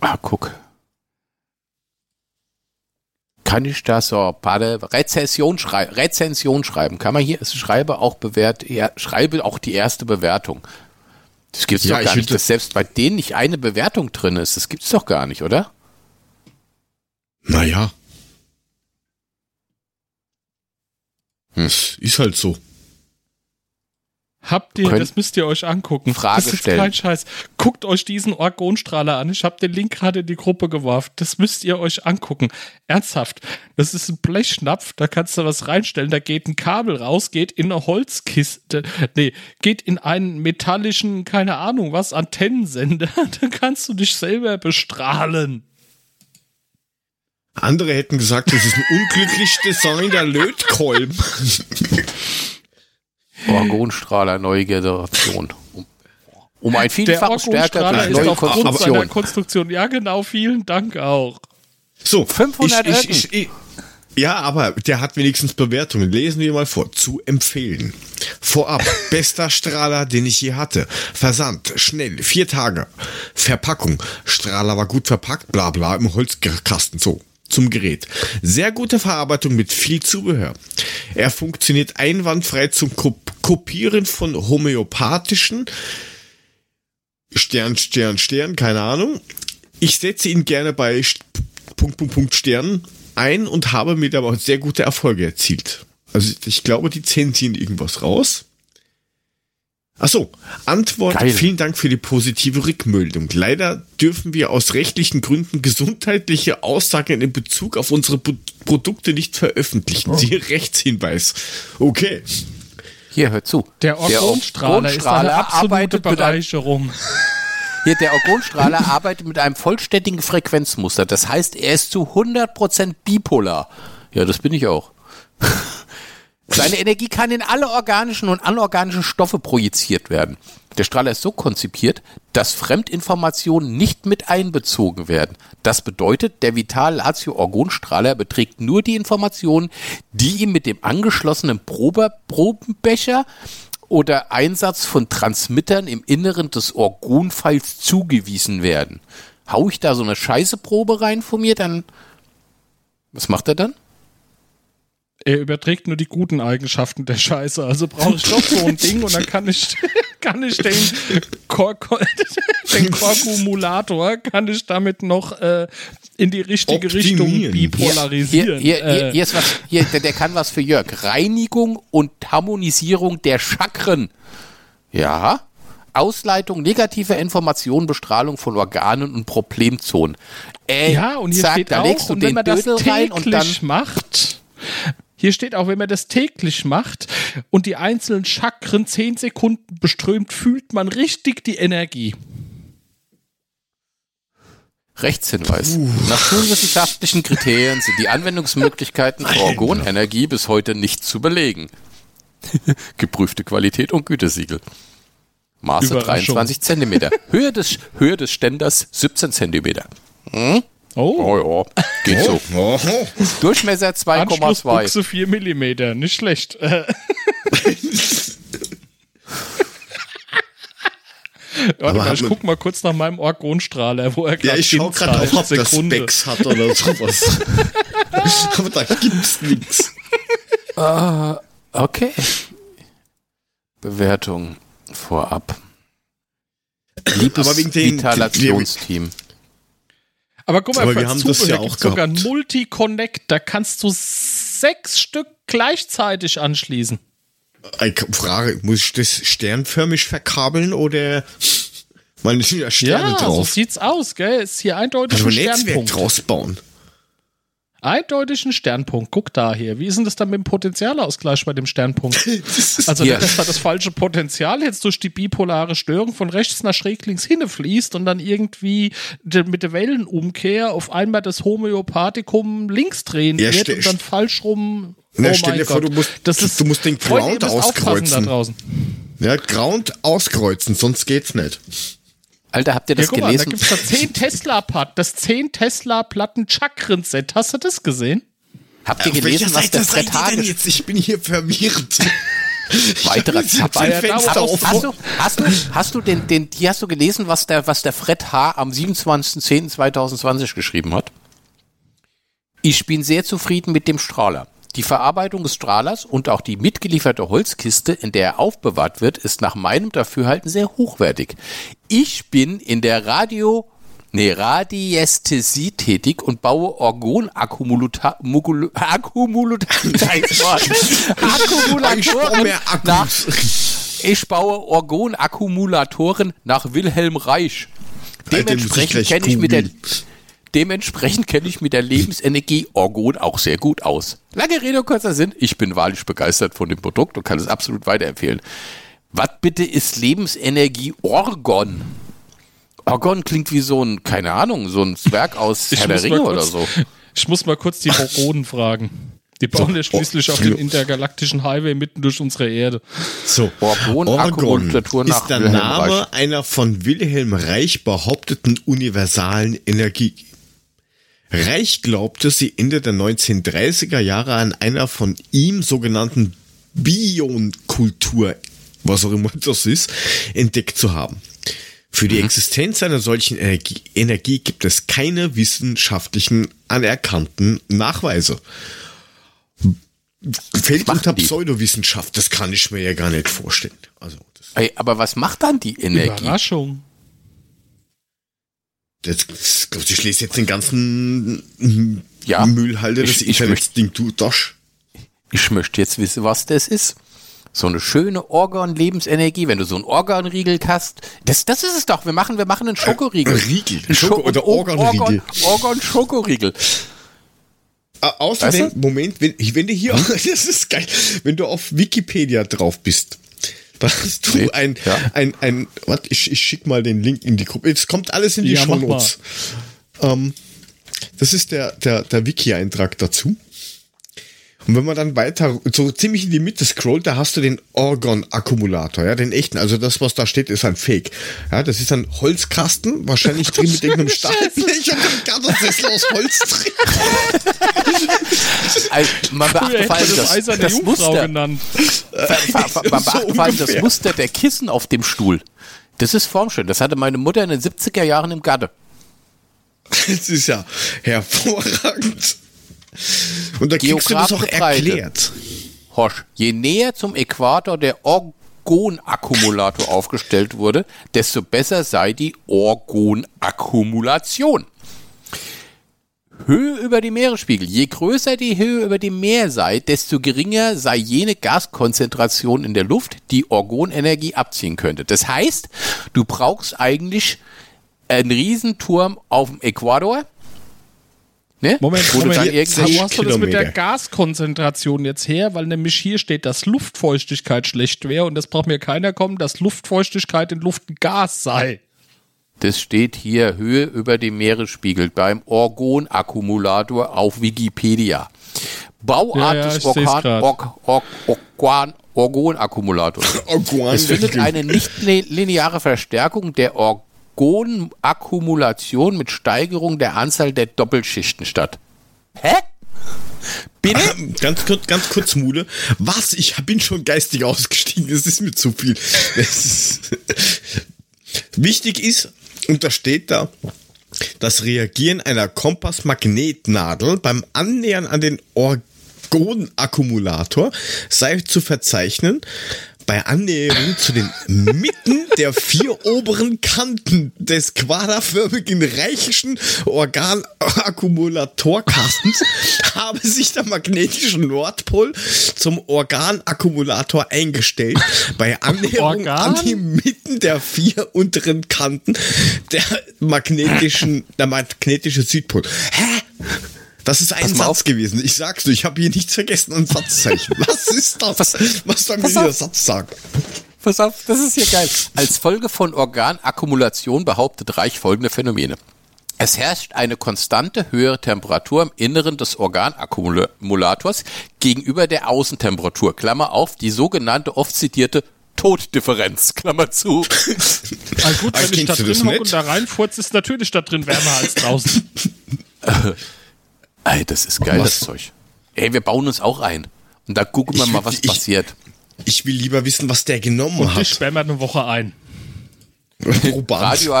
Ah, guck. Kann ich da so, warte, Rezension, schrei Rezension schreiben? Kann man hier, es schreibe auch bewert, ja, schreibe auch die erste Bewertung. Das gibt's
Ja,
doch gar nicht, dass selbst bei denen nicht eine Bewertung drin ist. Das gibt's doch gar nicht, oder?
Naja.
Hm.
Das ist halt so.
Habt ihr,
Könnt-
das müsst ihr euch angucken.
Frage
das ist
stellen.
kein Scheiß. Guckt euch diesen Orgonstrahler an. Ich habe den Link gerade in die Gruppe geworfen. Das müsst ihr euch angucken. Ernsthaft. Das ist ein Blechschnapf, da kannst du was reinstellen. Da geht ein Kabel raus, geht in eine Holzkiste. Nee, geht in einen metallischen, keine Ahnung was, Antennensender. [laughs] Da kannst du dich selber bestrahlen.
Andere hätten gesagt, das ist ein unglücklich designter Lötkolben.
Orgonstrahler, neue Generation. Um, um ein Vielfaches stärker durch
ist
neue
aufgrund seiner
Konstruktion.
Konstruktion. Ja, genau. Vielen Dank auch.
So,
500
ich, ich, ich, ich, Ja, aber der hat wenigstens Bewertungen. Lesen wir mal vor. Zu empfehlen. Vorab, [laughs] bester Strahler, den ich je hatte. Versand, schnell, vier Tage. Verpackung, Strahler war gut verpackt, bla bla, im Holzkasten, so. Zum Gerät. Sehr gute Verarbeitung mit viel Zubehör. Er funktioniert einwandfrei zum Ko Kopieren von homöopathischen Stern, Stern, Stern, keine Ahnung. Ich setze ihn gerne bei Punkt, Punkt, Punkt Sternen ein und habe mir dabei sehr gute Erfolge erzielt. Also ich glaube, die zensieren irgendwas raus. Achso, Antwort,
Geil.
vielen Dank für die positive Rückmeldung. Leider dürfen wir aus rechtlichen Gründen gesundheitliche Aussagen in Bezug auf unsere Pro Produkte nicht veröffentlichen. Siehe Rechtshinweis. Okay.
Hier, hört zu.
Der Orgonstrahler ist eine absolute
arbeitet mit einem,
Bereicherung.
hier, der Orgonstrahler [laughs] arbeitet mit einem vollständigen Frequenzmuster. Das heißt, er ist zu 100% bipolar. Ja, das bin ich auch. Seine Energie kann in alle organischen und anorganischen Stoffe projiziert werden. Der Strahler ist so konzipiert, dass Fremdinformationen nicht mit einbezogen werden. Das bedeutet, der Vital Latio Orgonstrahler beträgt nur die Informationen, die ihm mit dem angeschlossenen Probe Probenbecher oder Einsatz von Transmittern im Inneren des Orgonpfeils zugewiesen werden. Hau ich da so eine Scheißeprobe rein von mir, dann was macht er dann?
Er überträgt nur die guten Eigenschaften der Scheiße. Also brauche ich doch so ein [laughs] Ding und dann kann ich, [laughs] kann ich den, Kor [laughs] den Korkumulator, kann ich damit noch äh, in die richtige Richtung
Optimieren.
bipolarisieren.
Hier, hier, hier,
äh,
hier ist was, hier, der, der kann was für Jörg. Reinigung und Harmonisierung der Chakren. Ja. Ausleitung negativer Informationen, Bestrahlung von Organen und Problemzonen. Äh,
ja, und hier
zack,
steht
da
auch,
legst du
und
den
wenn man das
Dödel rein und dann
macht, hier steht auch, wenn man das täglich macht und die einzelnen Chakren 10 Sekunden beströmt, fühlt man richtig die Energie.
Rechtshinweis. Nach schulwissenschaftlichen Kriterien sind die Anwendungsmöglichkeiten für Orgonenergie bis heute nicht zu belegen. [laughs] Geprüfte Qualität und Gütesiegel. Maße
Überraschung.
23 Zentimeter. Höhe des, Höhe des Ständers 17 Zentimeter. Hm?
Oh,
Oh ja, geht so.
Oh.
Durchmesser 2,2.
Anschlussbuchse 4 mm, nicht schlecht. [laughs] Warte mal, ich guck mal kurz nach meinem Orgonstrahler, wo er
Ja,
gerade
ich schau gerade auf, ob das
Sekunde.
Specs hat oder sowas. [laughs] Aber da gibt's nichts.
Okay. Bewertung vorab. Liebes
Aber wegen
Vitalationsteam.
Aber guck mal,
Aber wir haben das
Zubehör
ja auch
sogar ein
gehabt.
Multi-Connect, da kannst du sechs Stück gleichzeitig anschließen.
Eine Frage, muss ich das sternförmig verkabeln oder [laughs] meine sind ja Sterne
Ja, so
drauf?
sieht's aus, gell? Ist hier eindeutig
Also
ein
ein Netzwerk
Sternpunkt.
draus bauen.
Eindeutig ein Sternpunkt. Guck da hier. Wie ist denn das dann mit dem Potentialausgleich bei dem Sternpunkt? [laughs] Also,
Hier.
dass da das falsche Potenzial jetzt durch die bipolare Störung von rechts nach schräg links hinfließt und dann irgendwie mit der Wellenumkehr auf einmal das Homöopathikum links drehen
Ja,
wird und dann falsch rum.
Na,
oh
stell dir vor,
Gott.
du musst-
das ist,
du musst den
Freunde,
Ground
aufpassen
auskreuzen.
Da draußen.
Ja, Ground auskreuzen, sonst geht's nicht.
Alter, habt ihr
Ja,
das
guck mal, da
gelesen?
gibt's da [laughs] 10 Tesla-Platten, das 10 Tesla-Platten-Chakren-Set. Hast du das gesehen?
Habt ihr
Auf
gelesen, was der Fred Hage
jetzt? Ich bin hier verwirrt. [laughs]
weiterer
Ja,
Fenster auf.
Hast du, hast du, hast du den, den, die hast du gelesen, was der, was der Fred H. am 27.10.2020 geschrieben hat? Ich bin sehr zufrieden mit dem Strahler. Die Verarbeitung des Strahlers und auch die mitgelieferte Holzkiste, in der er aufbewahrt wird, ist nach meinem Dafürhalten sehr hochwertig. Ich bin in der Radio, nee, Radiästhesie tätig und baue Wort. [laughs] [laughs]
Ich
nach, baue Orgonakkumulatoren nach Wilhelm Reich. Dementsprechend kenne ich mit der. Dementsprechend kenne ich mit der Lebensenergie Orgon auch sehr gut aus. Lange Rede, kurzer Sinn. Ich bin wahrlich begeistert von dem Produkt und kann es absolut weiterempfehlen. Was bitte ist Lebensenergie Orgon? Orgon klingt wie so ein, keine Ahnung, so ein Zwerg aus Herr der Ringe oder so.
Ich muss mal kurz die Borgonen [laughs] fragen. Die bauen ja schließlich auf den intergalaktischen Highway mitten durch unsere Erde.
So,
Orgon, nach
ist der
Wilhelm
Name
Reich.
einer von Wilhelm Reich behaupteten universalen Energie. Reich glaubte, sie Ende der 1930er Jahre an einer von ihm sogenannten Bionkultur, was auch immer das ist, entdeckt zu haben. Für die Existenz einer solchen Energie, Energie gibt es keine wissenschaftlichen anerkannten Nachweise. Fällt unter
die?
Pseudowissenschaft, das kann ich mir ja gar nicht vorstellen. Also, das,
Ey, aber was macht dann die Energie?
Überraschung.
Das, das, ich lese jetzt den ganzen
Ja.
Müllhalter des
Ich- ich
Internets-Ding, du Dosch.
Ich möchte jetzt wissen, was das ist. So eine schöne Organ-Lebensenergie, wenn du so einen Organriegel hast. Das, das ist es doch. Wir machen, wir machen einen Schokoriegel.
Ein Riegel.
Ein
Schoko- oder
Organ-
Organriegel.
Organ-Schokoriegel.
Äh, außerdem,
Weißt
Moment, wenn, wenn du hier, [laughs] das ist geil, wenn du auf Wikipedia drauf bist, da hast du
Nee,
ein,
ja.
ein, ein, warte, ich, ich schick mal den Link in die Gruppe. Es kommt alles in die
Ja,
Shownotes. Ähm, das ist der, der, der Wiki-Eintrag dazu. Und wenn man dann weiter, so ziemlich in die Mitte scrollt, da hast du den Orgon-Akkumulator, ja, den echten. Also das, was da steht, ist ein Fake. Ja, das ist ein Holzkasten, wahrscheinlich drin mit irgendeinem Stahlblech und ein ganzer Sessel aus Holz drin. [laughs]
Also, man beachte vor
man
allem
das
das, das Muster.
genannt.
Man beachte vor allem das. Muster der Kissen auf dem Stuhl. Das ist formschön. Das hatte meine Mutter in den 70er Jahren im Garde.
Das ist ja hervorragend. Und da kriegst du das auch erklärt.
Horsch, je näher zum Äquator der Orgonakkumulator aufgestellt wurde, desto besser sei die Orgonakkumulation. Höhe über die Meeresspiegel. Je größer die Höhe über dem Meer sei, desto geringer sei jene Gaskonzentration in der Luft, die Orgonenergie abziehen könnte. Das heißt, du brauchst eigentlich einen Riesenturm auf dem Äquator. Ne?
Moment,
Wo du
Moment.
dann
Jetzt,
irgendwie
wo hast du das mit der. Gaskonzentration jetzt her? Weil nämlich hier steht, dass Luftfeuchtigkeit schlecht wäre und das braucht mir keiner kommen, dass Luftfeuchtigkeit in Luft ein Gas sei.
Das steht hier Höhe über dem Meeresspiegel beim Orgonakkumulator auf Wikipedia. Bauart
Ja, ja,
des
ich seh's
Organ,
grad.
Org, Org, Organ, Orgonakumulators. [laughs]
Organ-
Es findet eine nicht li- lineare Verstärkung der Organakkumulation mit Steigerung der Anzahl der Doppelschichten statt. Hä? Bitte?
Ähm, ganz kurz, ganz kurz, Mule. Was? Ich bin schon geistig ausgestiegen. Das ist mir zu viel. Ist Wichtig ist, und da steht da, das Reagieren einer Kompassmagnetnadel beim Annähern an den Orgonakkumulator sei zu verzeichnen, bei Annäherung zu den Mitten der vier oberen Kanten des quaderförmigen reichischen Organakkumulatorkastens habe sich der magnetische Nordpol zum Organakkumulator eingestellt. Bei Annäherung
Organ?
an die Mitten der vier unteren Kanten der magnetischen, der magnetische Südpol. Hä? Das ist ein
Pass
Satz
auf.
gewesen. Ich sag's dir, ich habe hier nichts vergessen an Satzzeichen. [laughs] Was ist das?
Was-
Was soll mir
Pass
dieser. Satz sagen?
Pass auf, das ist hier geil. Als Folge von Organakkumulation behauptet Reich folgende Phänomene. Es herrscht eine konstante höhere Temperatur im Inneren des Organakkumulators gegenüber der Außentemperatur. Klammer auf, die sogenannte oft zitierte Toddifferenz. Klammer zu. [laughs]
Ah, gut, wenn ich da drin hocke und da reinfurze, ist natürlich da drin wärmer als draußen. [laughs]
Ey, das ist geil,
Was?
das Zeug. Ey, wir bauen uns auch ein. Und da gucken wir
Ich
mal, was
ich-
passiert.
Ich will lieber wissen, was der genommen
Und ich
hat.
sperre mir eine Woche ein. [laughs]
Radio,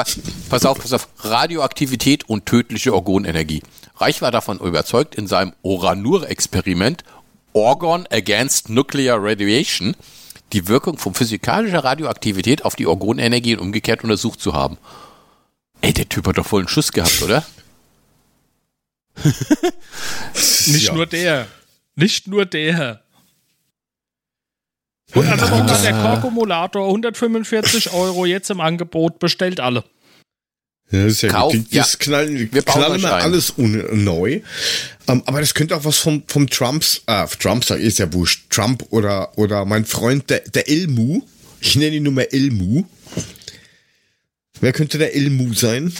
pass auf, pass auf. Radioaktivität und tödliche Organenergie. Reich war davon überzeugt, in seinem Oranur-Experiment Organ Against Nuclear Radiation die Wirkung von physikalischer Radioaktivität auf die Organenergie und umgekehrt untersucht zu haben. Ey, der Typ hat doch voll einen Schuss gehabt, oder? [laughs]
Nicht
Ja.
nur der. Nicht nur der. Und also nochmal der Korkumulator, 145 Euro jetzt im Angebot, bestellt alle.
Ja, das ist ja
Kauf,
gut. Das
ja.
knallen,
Wir
knallen
ein.
alles neu. Ähm, aber das könnte auch was vom, vom Trumps, äh, Trump sag ist ja wurscht. Trump oder, oder mein Freund, der, der Elmu. Ich nenne ihn nur mal Elmu. Wer könnte der Elmu sein?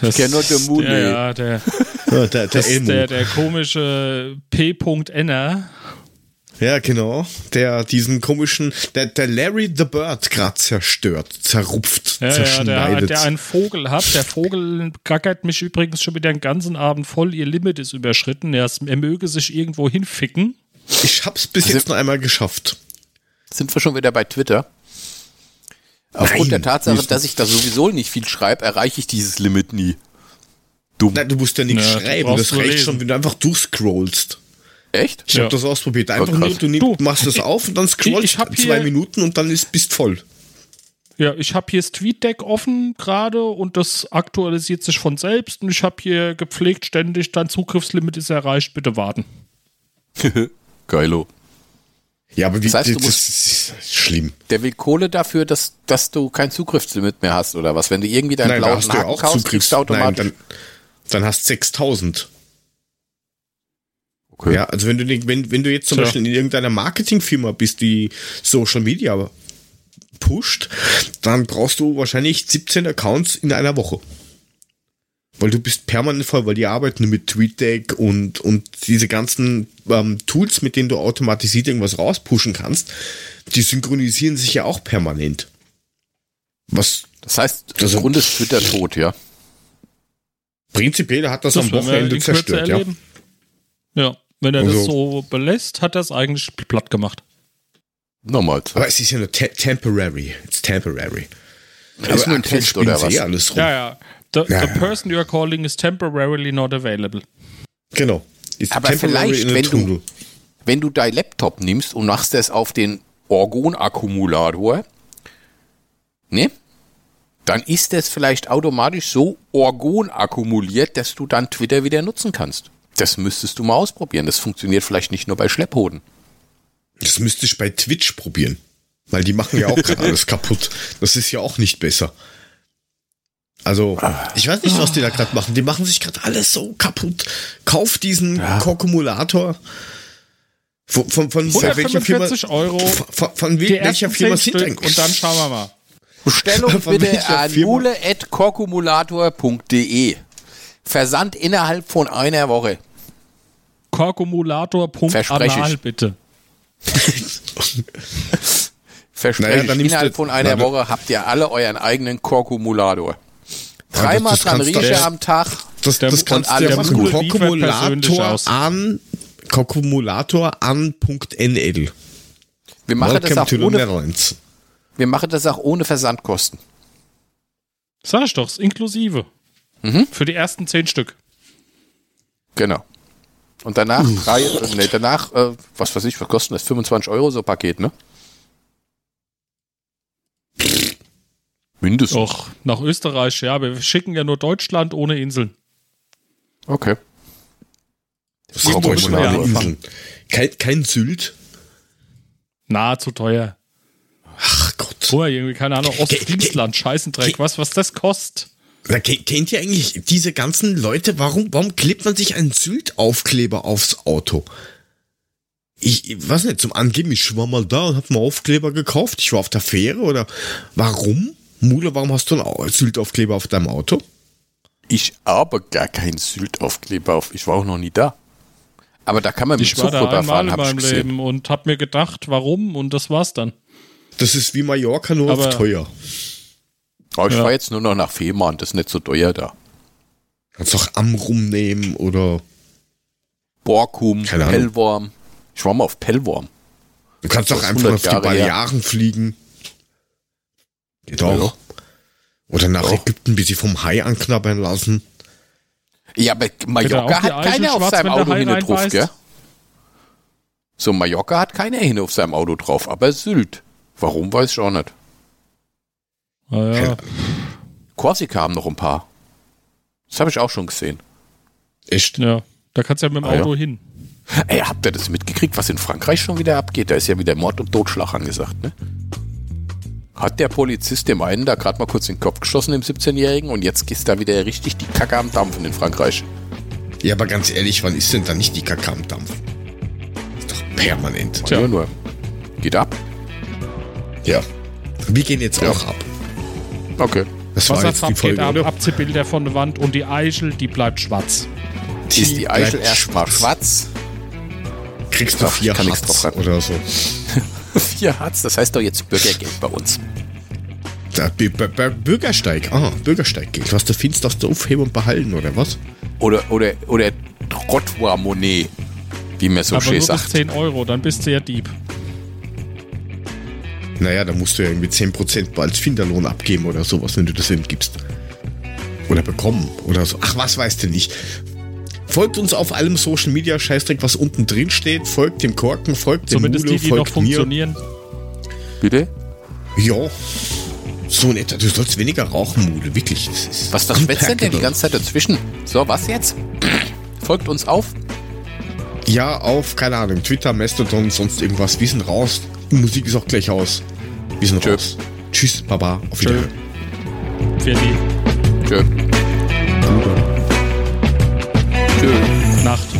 Das
kenn nur den Mune.
Der, ja, der, [laughs]
Ja, der, der
das ist
Elmu.
der, der komische P.N.er.
Ja, genau. Der diesen komischen, der, der Larry the Bird gerade zerstört, zerrupft,
Ja, ja, der,
zerschneidet.
der einen Vogel hat. Der Vogel gackert mich übrigens schon wieder den ganzen Abend voll. Ihr Limit ist überschritten. Er, ist, er möge sich irgendwo hinficken.
ich hab's bis
Also-
jetzt noch einmal geschafft.
Sind wir schon wieder bei Twitter? Aufgrund
Nein,
der Tatsache, dass ich da sowieso nicht viel schreibe, erreiche ich dieses Limit nie. Dumm.
Nein, du musst ja nichts
Ja, du
schreiben. Das reicht
lesen.
schon, wenn du einfach durchscrollst.
Echt?
Ich
Ja.
habe das ausprobiert. Einfach
Oh,
nur, du, nimm,
Du,
machst das auf und dann scrollst
ich hab
zwei Minuten und dann ist bist voll.
Ja, ich habe hier das TweetDeck offen gerade und das aktualisiert sich von selbst und ich habe hier gepflegt ständig, dein Zugriffslimit ist erreicht, bitte warten. [laughs]
Geilo.
Ja, aber wie,
Das heißt, du
das
musst-
ist schlimm.
Der will Kohle dafür, dass, dass du kein Zugriffslimit mehr hast oder was? Wenn du irgendwie deinen
Nein,
blauen Haken kaufst, kriegst du
Nein,
automatisch.
dann, dann hast 6000.
okay.
Ja, also wenn du, wenn, wenn du jetzt zum
Tja.
Beispiel in irgendeiner Marketingfirma bist, die Social Media pusht, dann brauchst du wahrscheinlich 17 Accounts in einer Woche. Weil du bist permanent voll, weil die arbeiten mit TweetDeck und, und diese ganzen ähm, Tools, mit denen du automatisiert irgendwas rauspushen kannst, die synchronisieren sich ja auch permanent. Was
Das heißt,
Also-
im Grunde ist Twitter tot, ja.
Prinzipiell hat das, am
werden wir
Wochenende zerstört, ja.
Ja, wenn er das
Also-
so belässt, hat er es eigentlich platt gemacht.
Nochmal.
Aber es ist ja nur te temporary. It's temporary.
Ist nur ein Test oder was?
eh alles rum.
Ja, ja. The,
Ja.
the person you are calling is temporarily not available.
Genau. Ist
Aber vielleicht, wenn du-. Wenn du dein Laptop nimmst und machst das auf den Orgonakkumulator, ne? Dann ist das vielleicht automatisch so Orgon akkumuliert, dass du dann Twitter wieder nutzen kannst. Das müsstest du mal ausprobieren. Das funktioniert vielleicht nicht nur bei Schlepphoden.
Das müsste ich bei Twitch probieren. Weil die machen ja auch gerade [laughs] alles kaputt. Das ist ja auch nicht besser. Also, ich weiß nicht, was die da gerade machen. Die machen sich gerade alles so kaputt. Kauf diesen Korkumulator. Von, von, von welcher Firma?
145 Euro.
Von, von welcher Firma
10
sind
und dann schauen wir mal.
Bestellung bitte an mule.korkumulator.de. Versand innerhalb von einer Woche.
Korkumulator.anal
Verspreche ich.
bitte.
Verspreche
Naja,
ich, innerhalb von einer
Warte.
Woche habt ihr alle euren eigenen Korkumulator.
das-
Dreimal
das
dran rieche am Tag.
Das, das
Mu-
kannst du ja
alles
machen.
aus.
an Kokumulator an.nl.
Wir machen, das
Welcome
auch
to the
ohne,
Netherlands.
Wir machen das auch ohne Versandkosten.
Sag ich doch, ist inklusive.
Mhm.
Für die ersten zehn Stück.
Genau. Und danach drei, äh, nee, danach, äh, was weiß ich, was kostet das? 25 Euro so ein Paket, ne? Mindestens.
Doch, nach Österreich, ja. Wir schicken ja nur Deutschland ohne Inseln.
Okay.
Das
wir ja
Inseln. Kein, kein Sylt.
Na, zu teuer.
Gott.
Guck mal, irgendwie, keine Ahnung, Ostfriesland, Scheißendreck, was, was das kostet.
Na, kennt ihr eigentlich diese ganzen Leute? Warum, warum klebt man sich einen Sylt-Aufkleber aufs Auto? Ich, ich weiß nicht, zum Angeben, ich war mal da und hab einen Aufkleber gekauft. Ich war auf der Fähre oder warum? Mule, warum hast du einen Au- Sylt-Aufkleber auf deinem Auto?
Ich aber gar keinen Sylt-Aufkleber auf. Ich war auch noch nie da. Aber da kann man mit
Ich war
Zug
da einmal
rüberfahren,
in
ich
meinem
gesehen.
Leben und hab mir gedacht, warum und das war's dann.
Das ist wie Mallorca, nur
Aber-
auf teuer.
Aber ich
Ja.
war jetzt nur noch nach Fehmarn, das ist nicht so teuer da.
Kannst auch Amrum nehmen oder
Borkum. Pellworm. Ich war mal auf Pellworm.
du kannst
ist
einfach
100
auf die
Jahre her.
Balearen fliegen. Geht auch.
Ja.
Oder nach
Ja.
Ägypten, bis sie vom Hai anknabbern lassen.
Ja, aber Mallorca
die
hat keine auf seinem Auto hinne drauf, gell? So, Mallorca hat keine hin auf seinem Auto drauf, aber Sylt. Warum, weiß ich auch nicht.
Ah, ja.
Korsika haben noch ein paar. Das habe ich auch schon gesehen.
Echt?
ja, da kannst du ja mit dem
Ah, ja.
Auto hin.
Ey, habt ihr das mitgekriegt, was in Frankreich schon wieder abgeht? Da ist ja wieder Mord und Totschlag angesagt, ne? Hat der Polizist dem einen da gerade mal kurz in den Kopf geschossen, dem 17-Jährigen, und jetzt ist da wieder richtig die Kacke am Dampfen in Frankreich.
Ja, aber ganz ehrlich, wann ist denn da nicht die Kacke am Dampf? Ist doch permanent.
Tja.
Nur, nur. Geht ab.
Ja. Wir gehen jetzt auch ab.
Okay.
Das war jetzt die
Wasserfahrt geht
Folge,
ab? Abziehbilder von der Wand und die Eichel, die bleibt schwarz.
ist die Eichel
bleibt
erstmal schwarz.
Kriegst du
Ach,
vier Hartz oder so. [laughs]
Vier Hartz, das heißt doch jetzt Bürgergeld bei uns.
Da, B B B Bürgersteig. Ah, Bürgersteiggeld. Was du findest, darfst du aufheben und behalten, oder was?
Oder, oder, oder Trottoir-Monet, wie man so
Aber
schön
nur bis
sagt.
10 Euro, dann bist du ja Dieb.
Naja, da musst du ja irgendwie 10% als Finderlohn abgeben oder sowas, wenn du das eben gibst. Oder bekommen oder so. Ach, was weißt du nicht. Folgt uns auf allem Social Media Scheißdreck, was unten drin steht. Folgt dem Korken, folgt dem
Zumindest
Mule,
die, die noch
folgt mir.
funktionieren.
Bitte?
Ja. So netter. Du sollst weniger rauchen, Mule. Wirklich. Das ist
Was, was schwätzt denn der die ganze Zeit dazwischen? So, was jetzt? Folgt uns auf.
Ja, auf, keine Ahnung, Twitter, Mastodon, sonst irgendwas. Wir sind raus. Musik ist auch gleich aus. Wir sind
Tschö.
raus. Tschüss, Baba. Auf
Tschö.
Wiedersehen.
Die
Tschö. Tschö.
Nacht.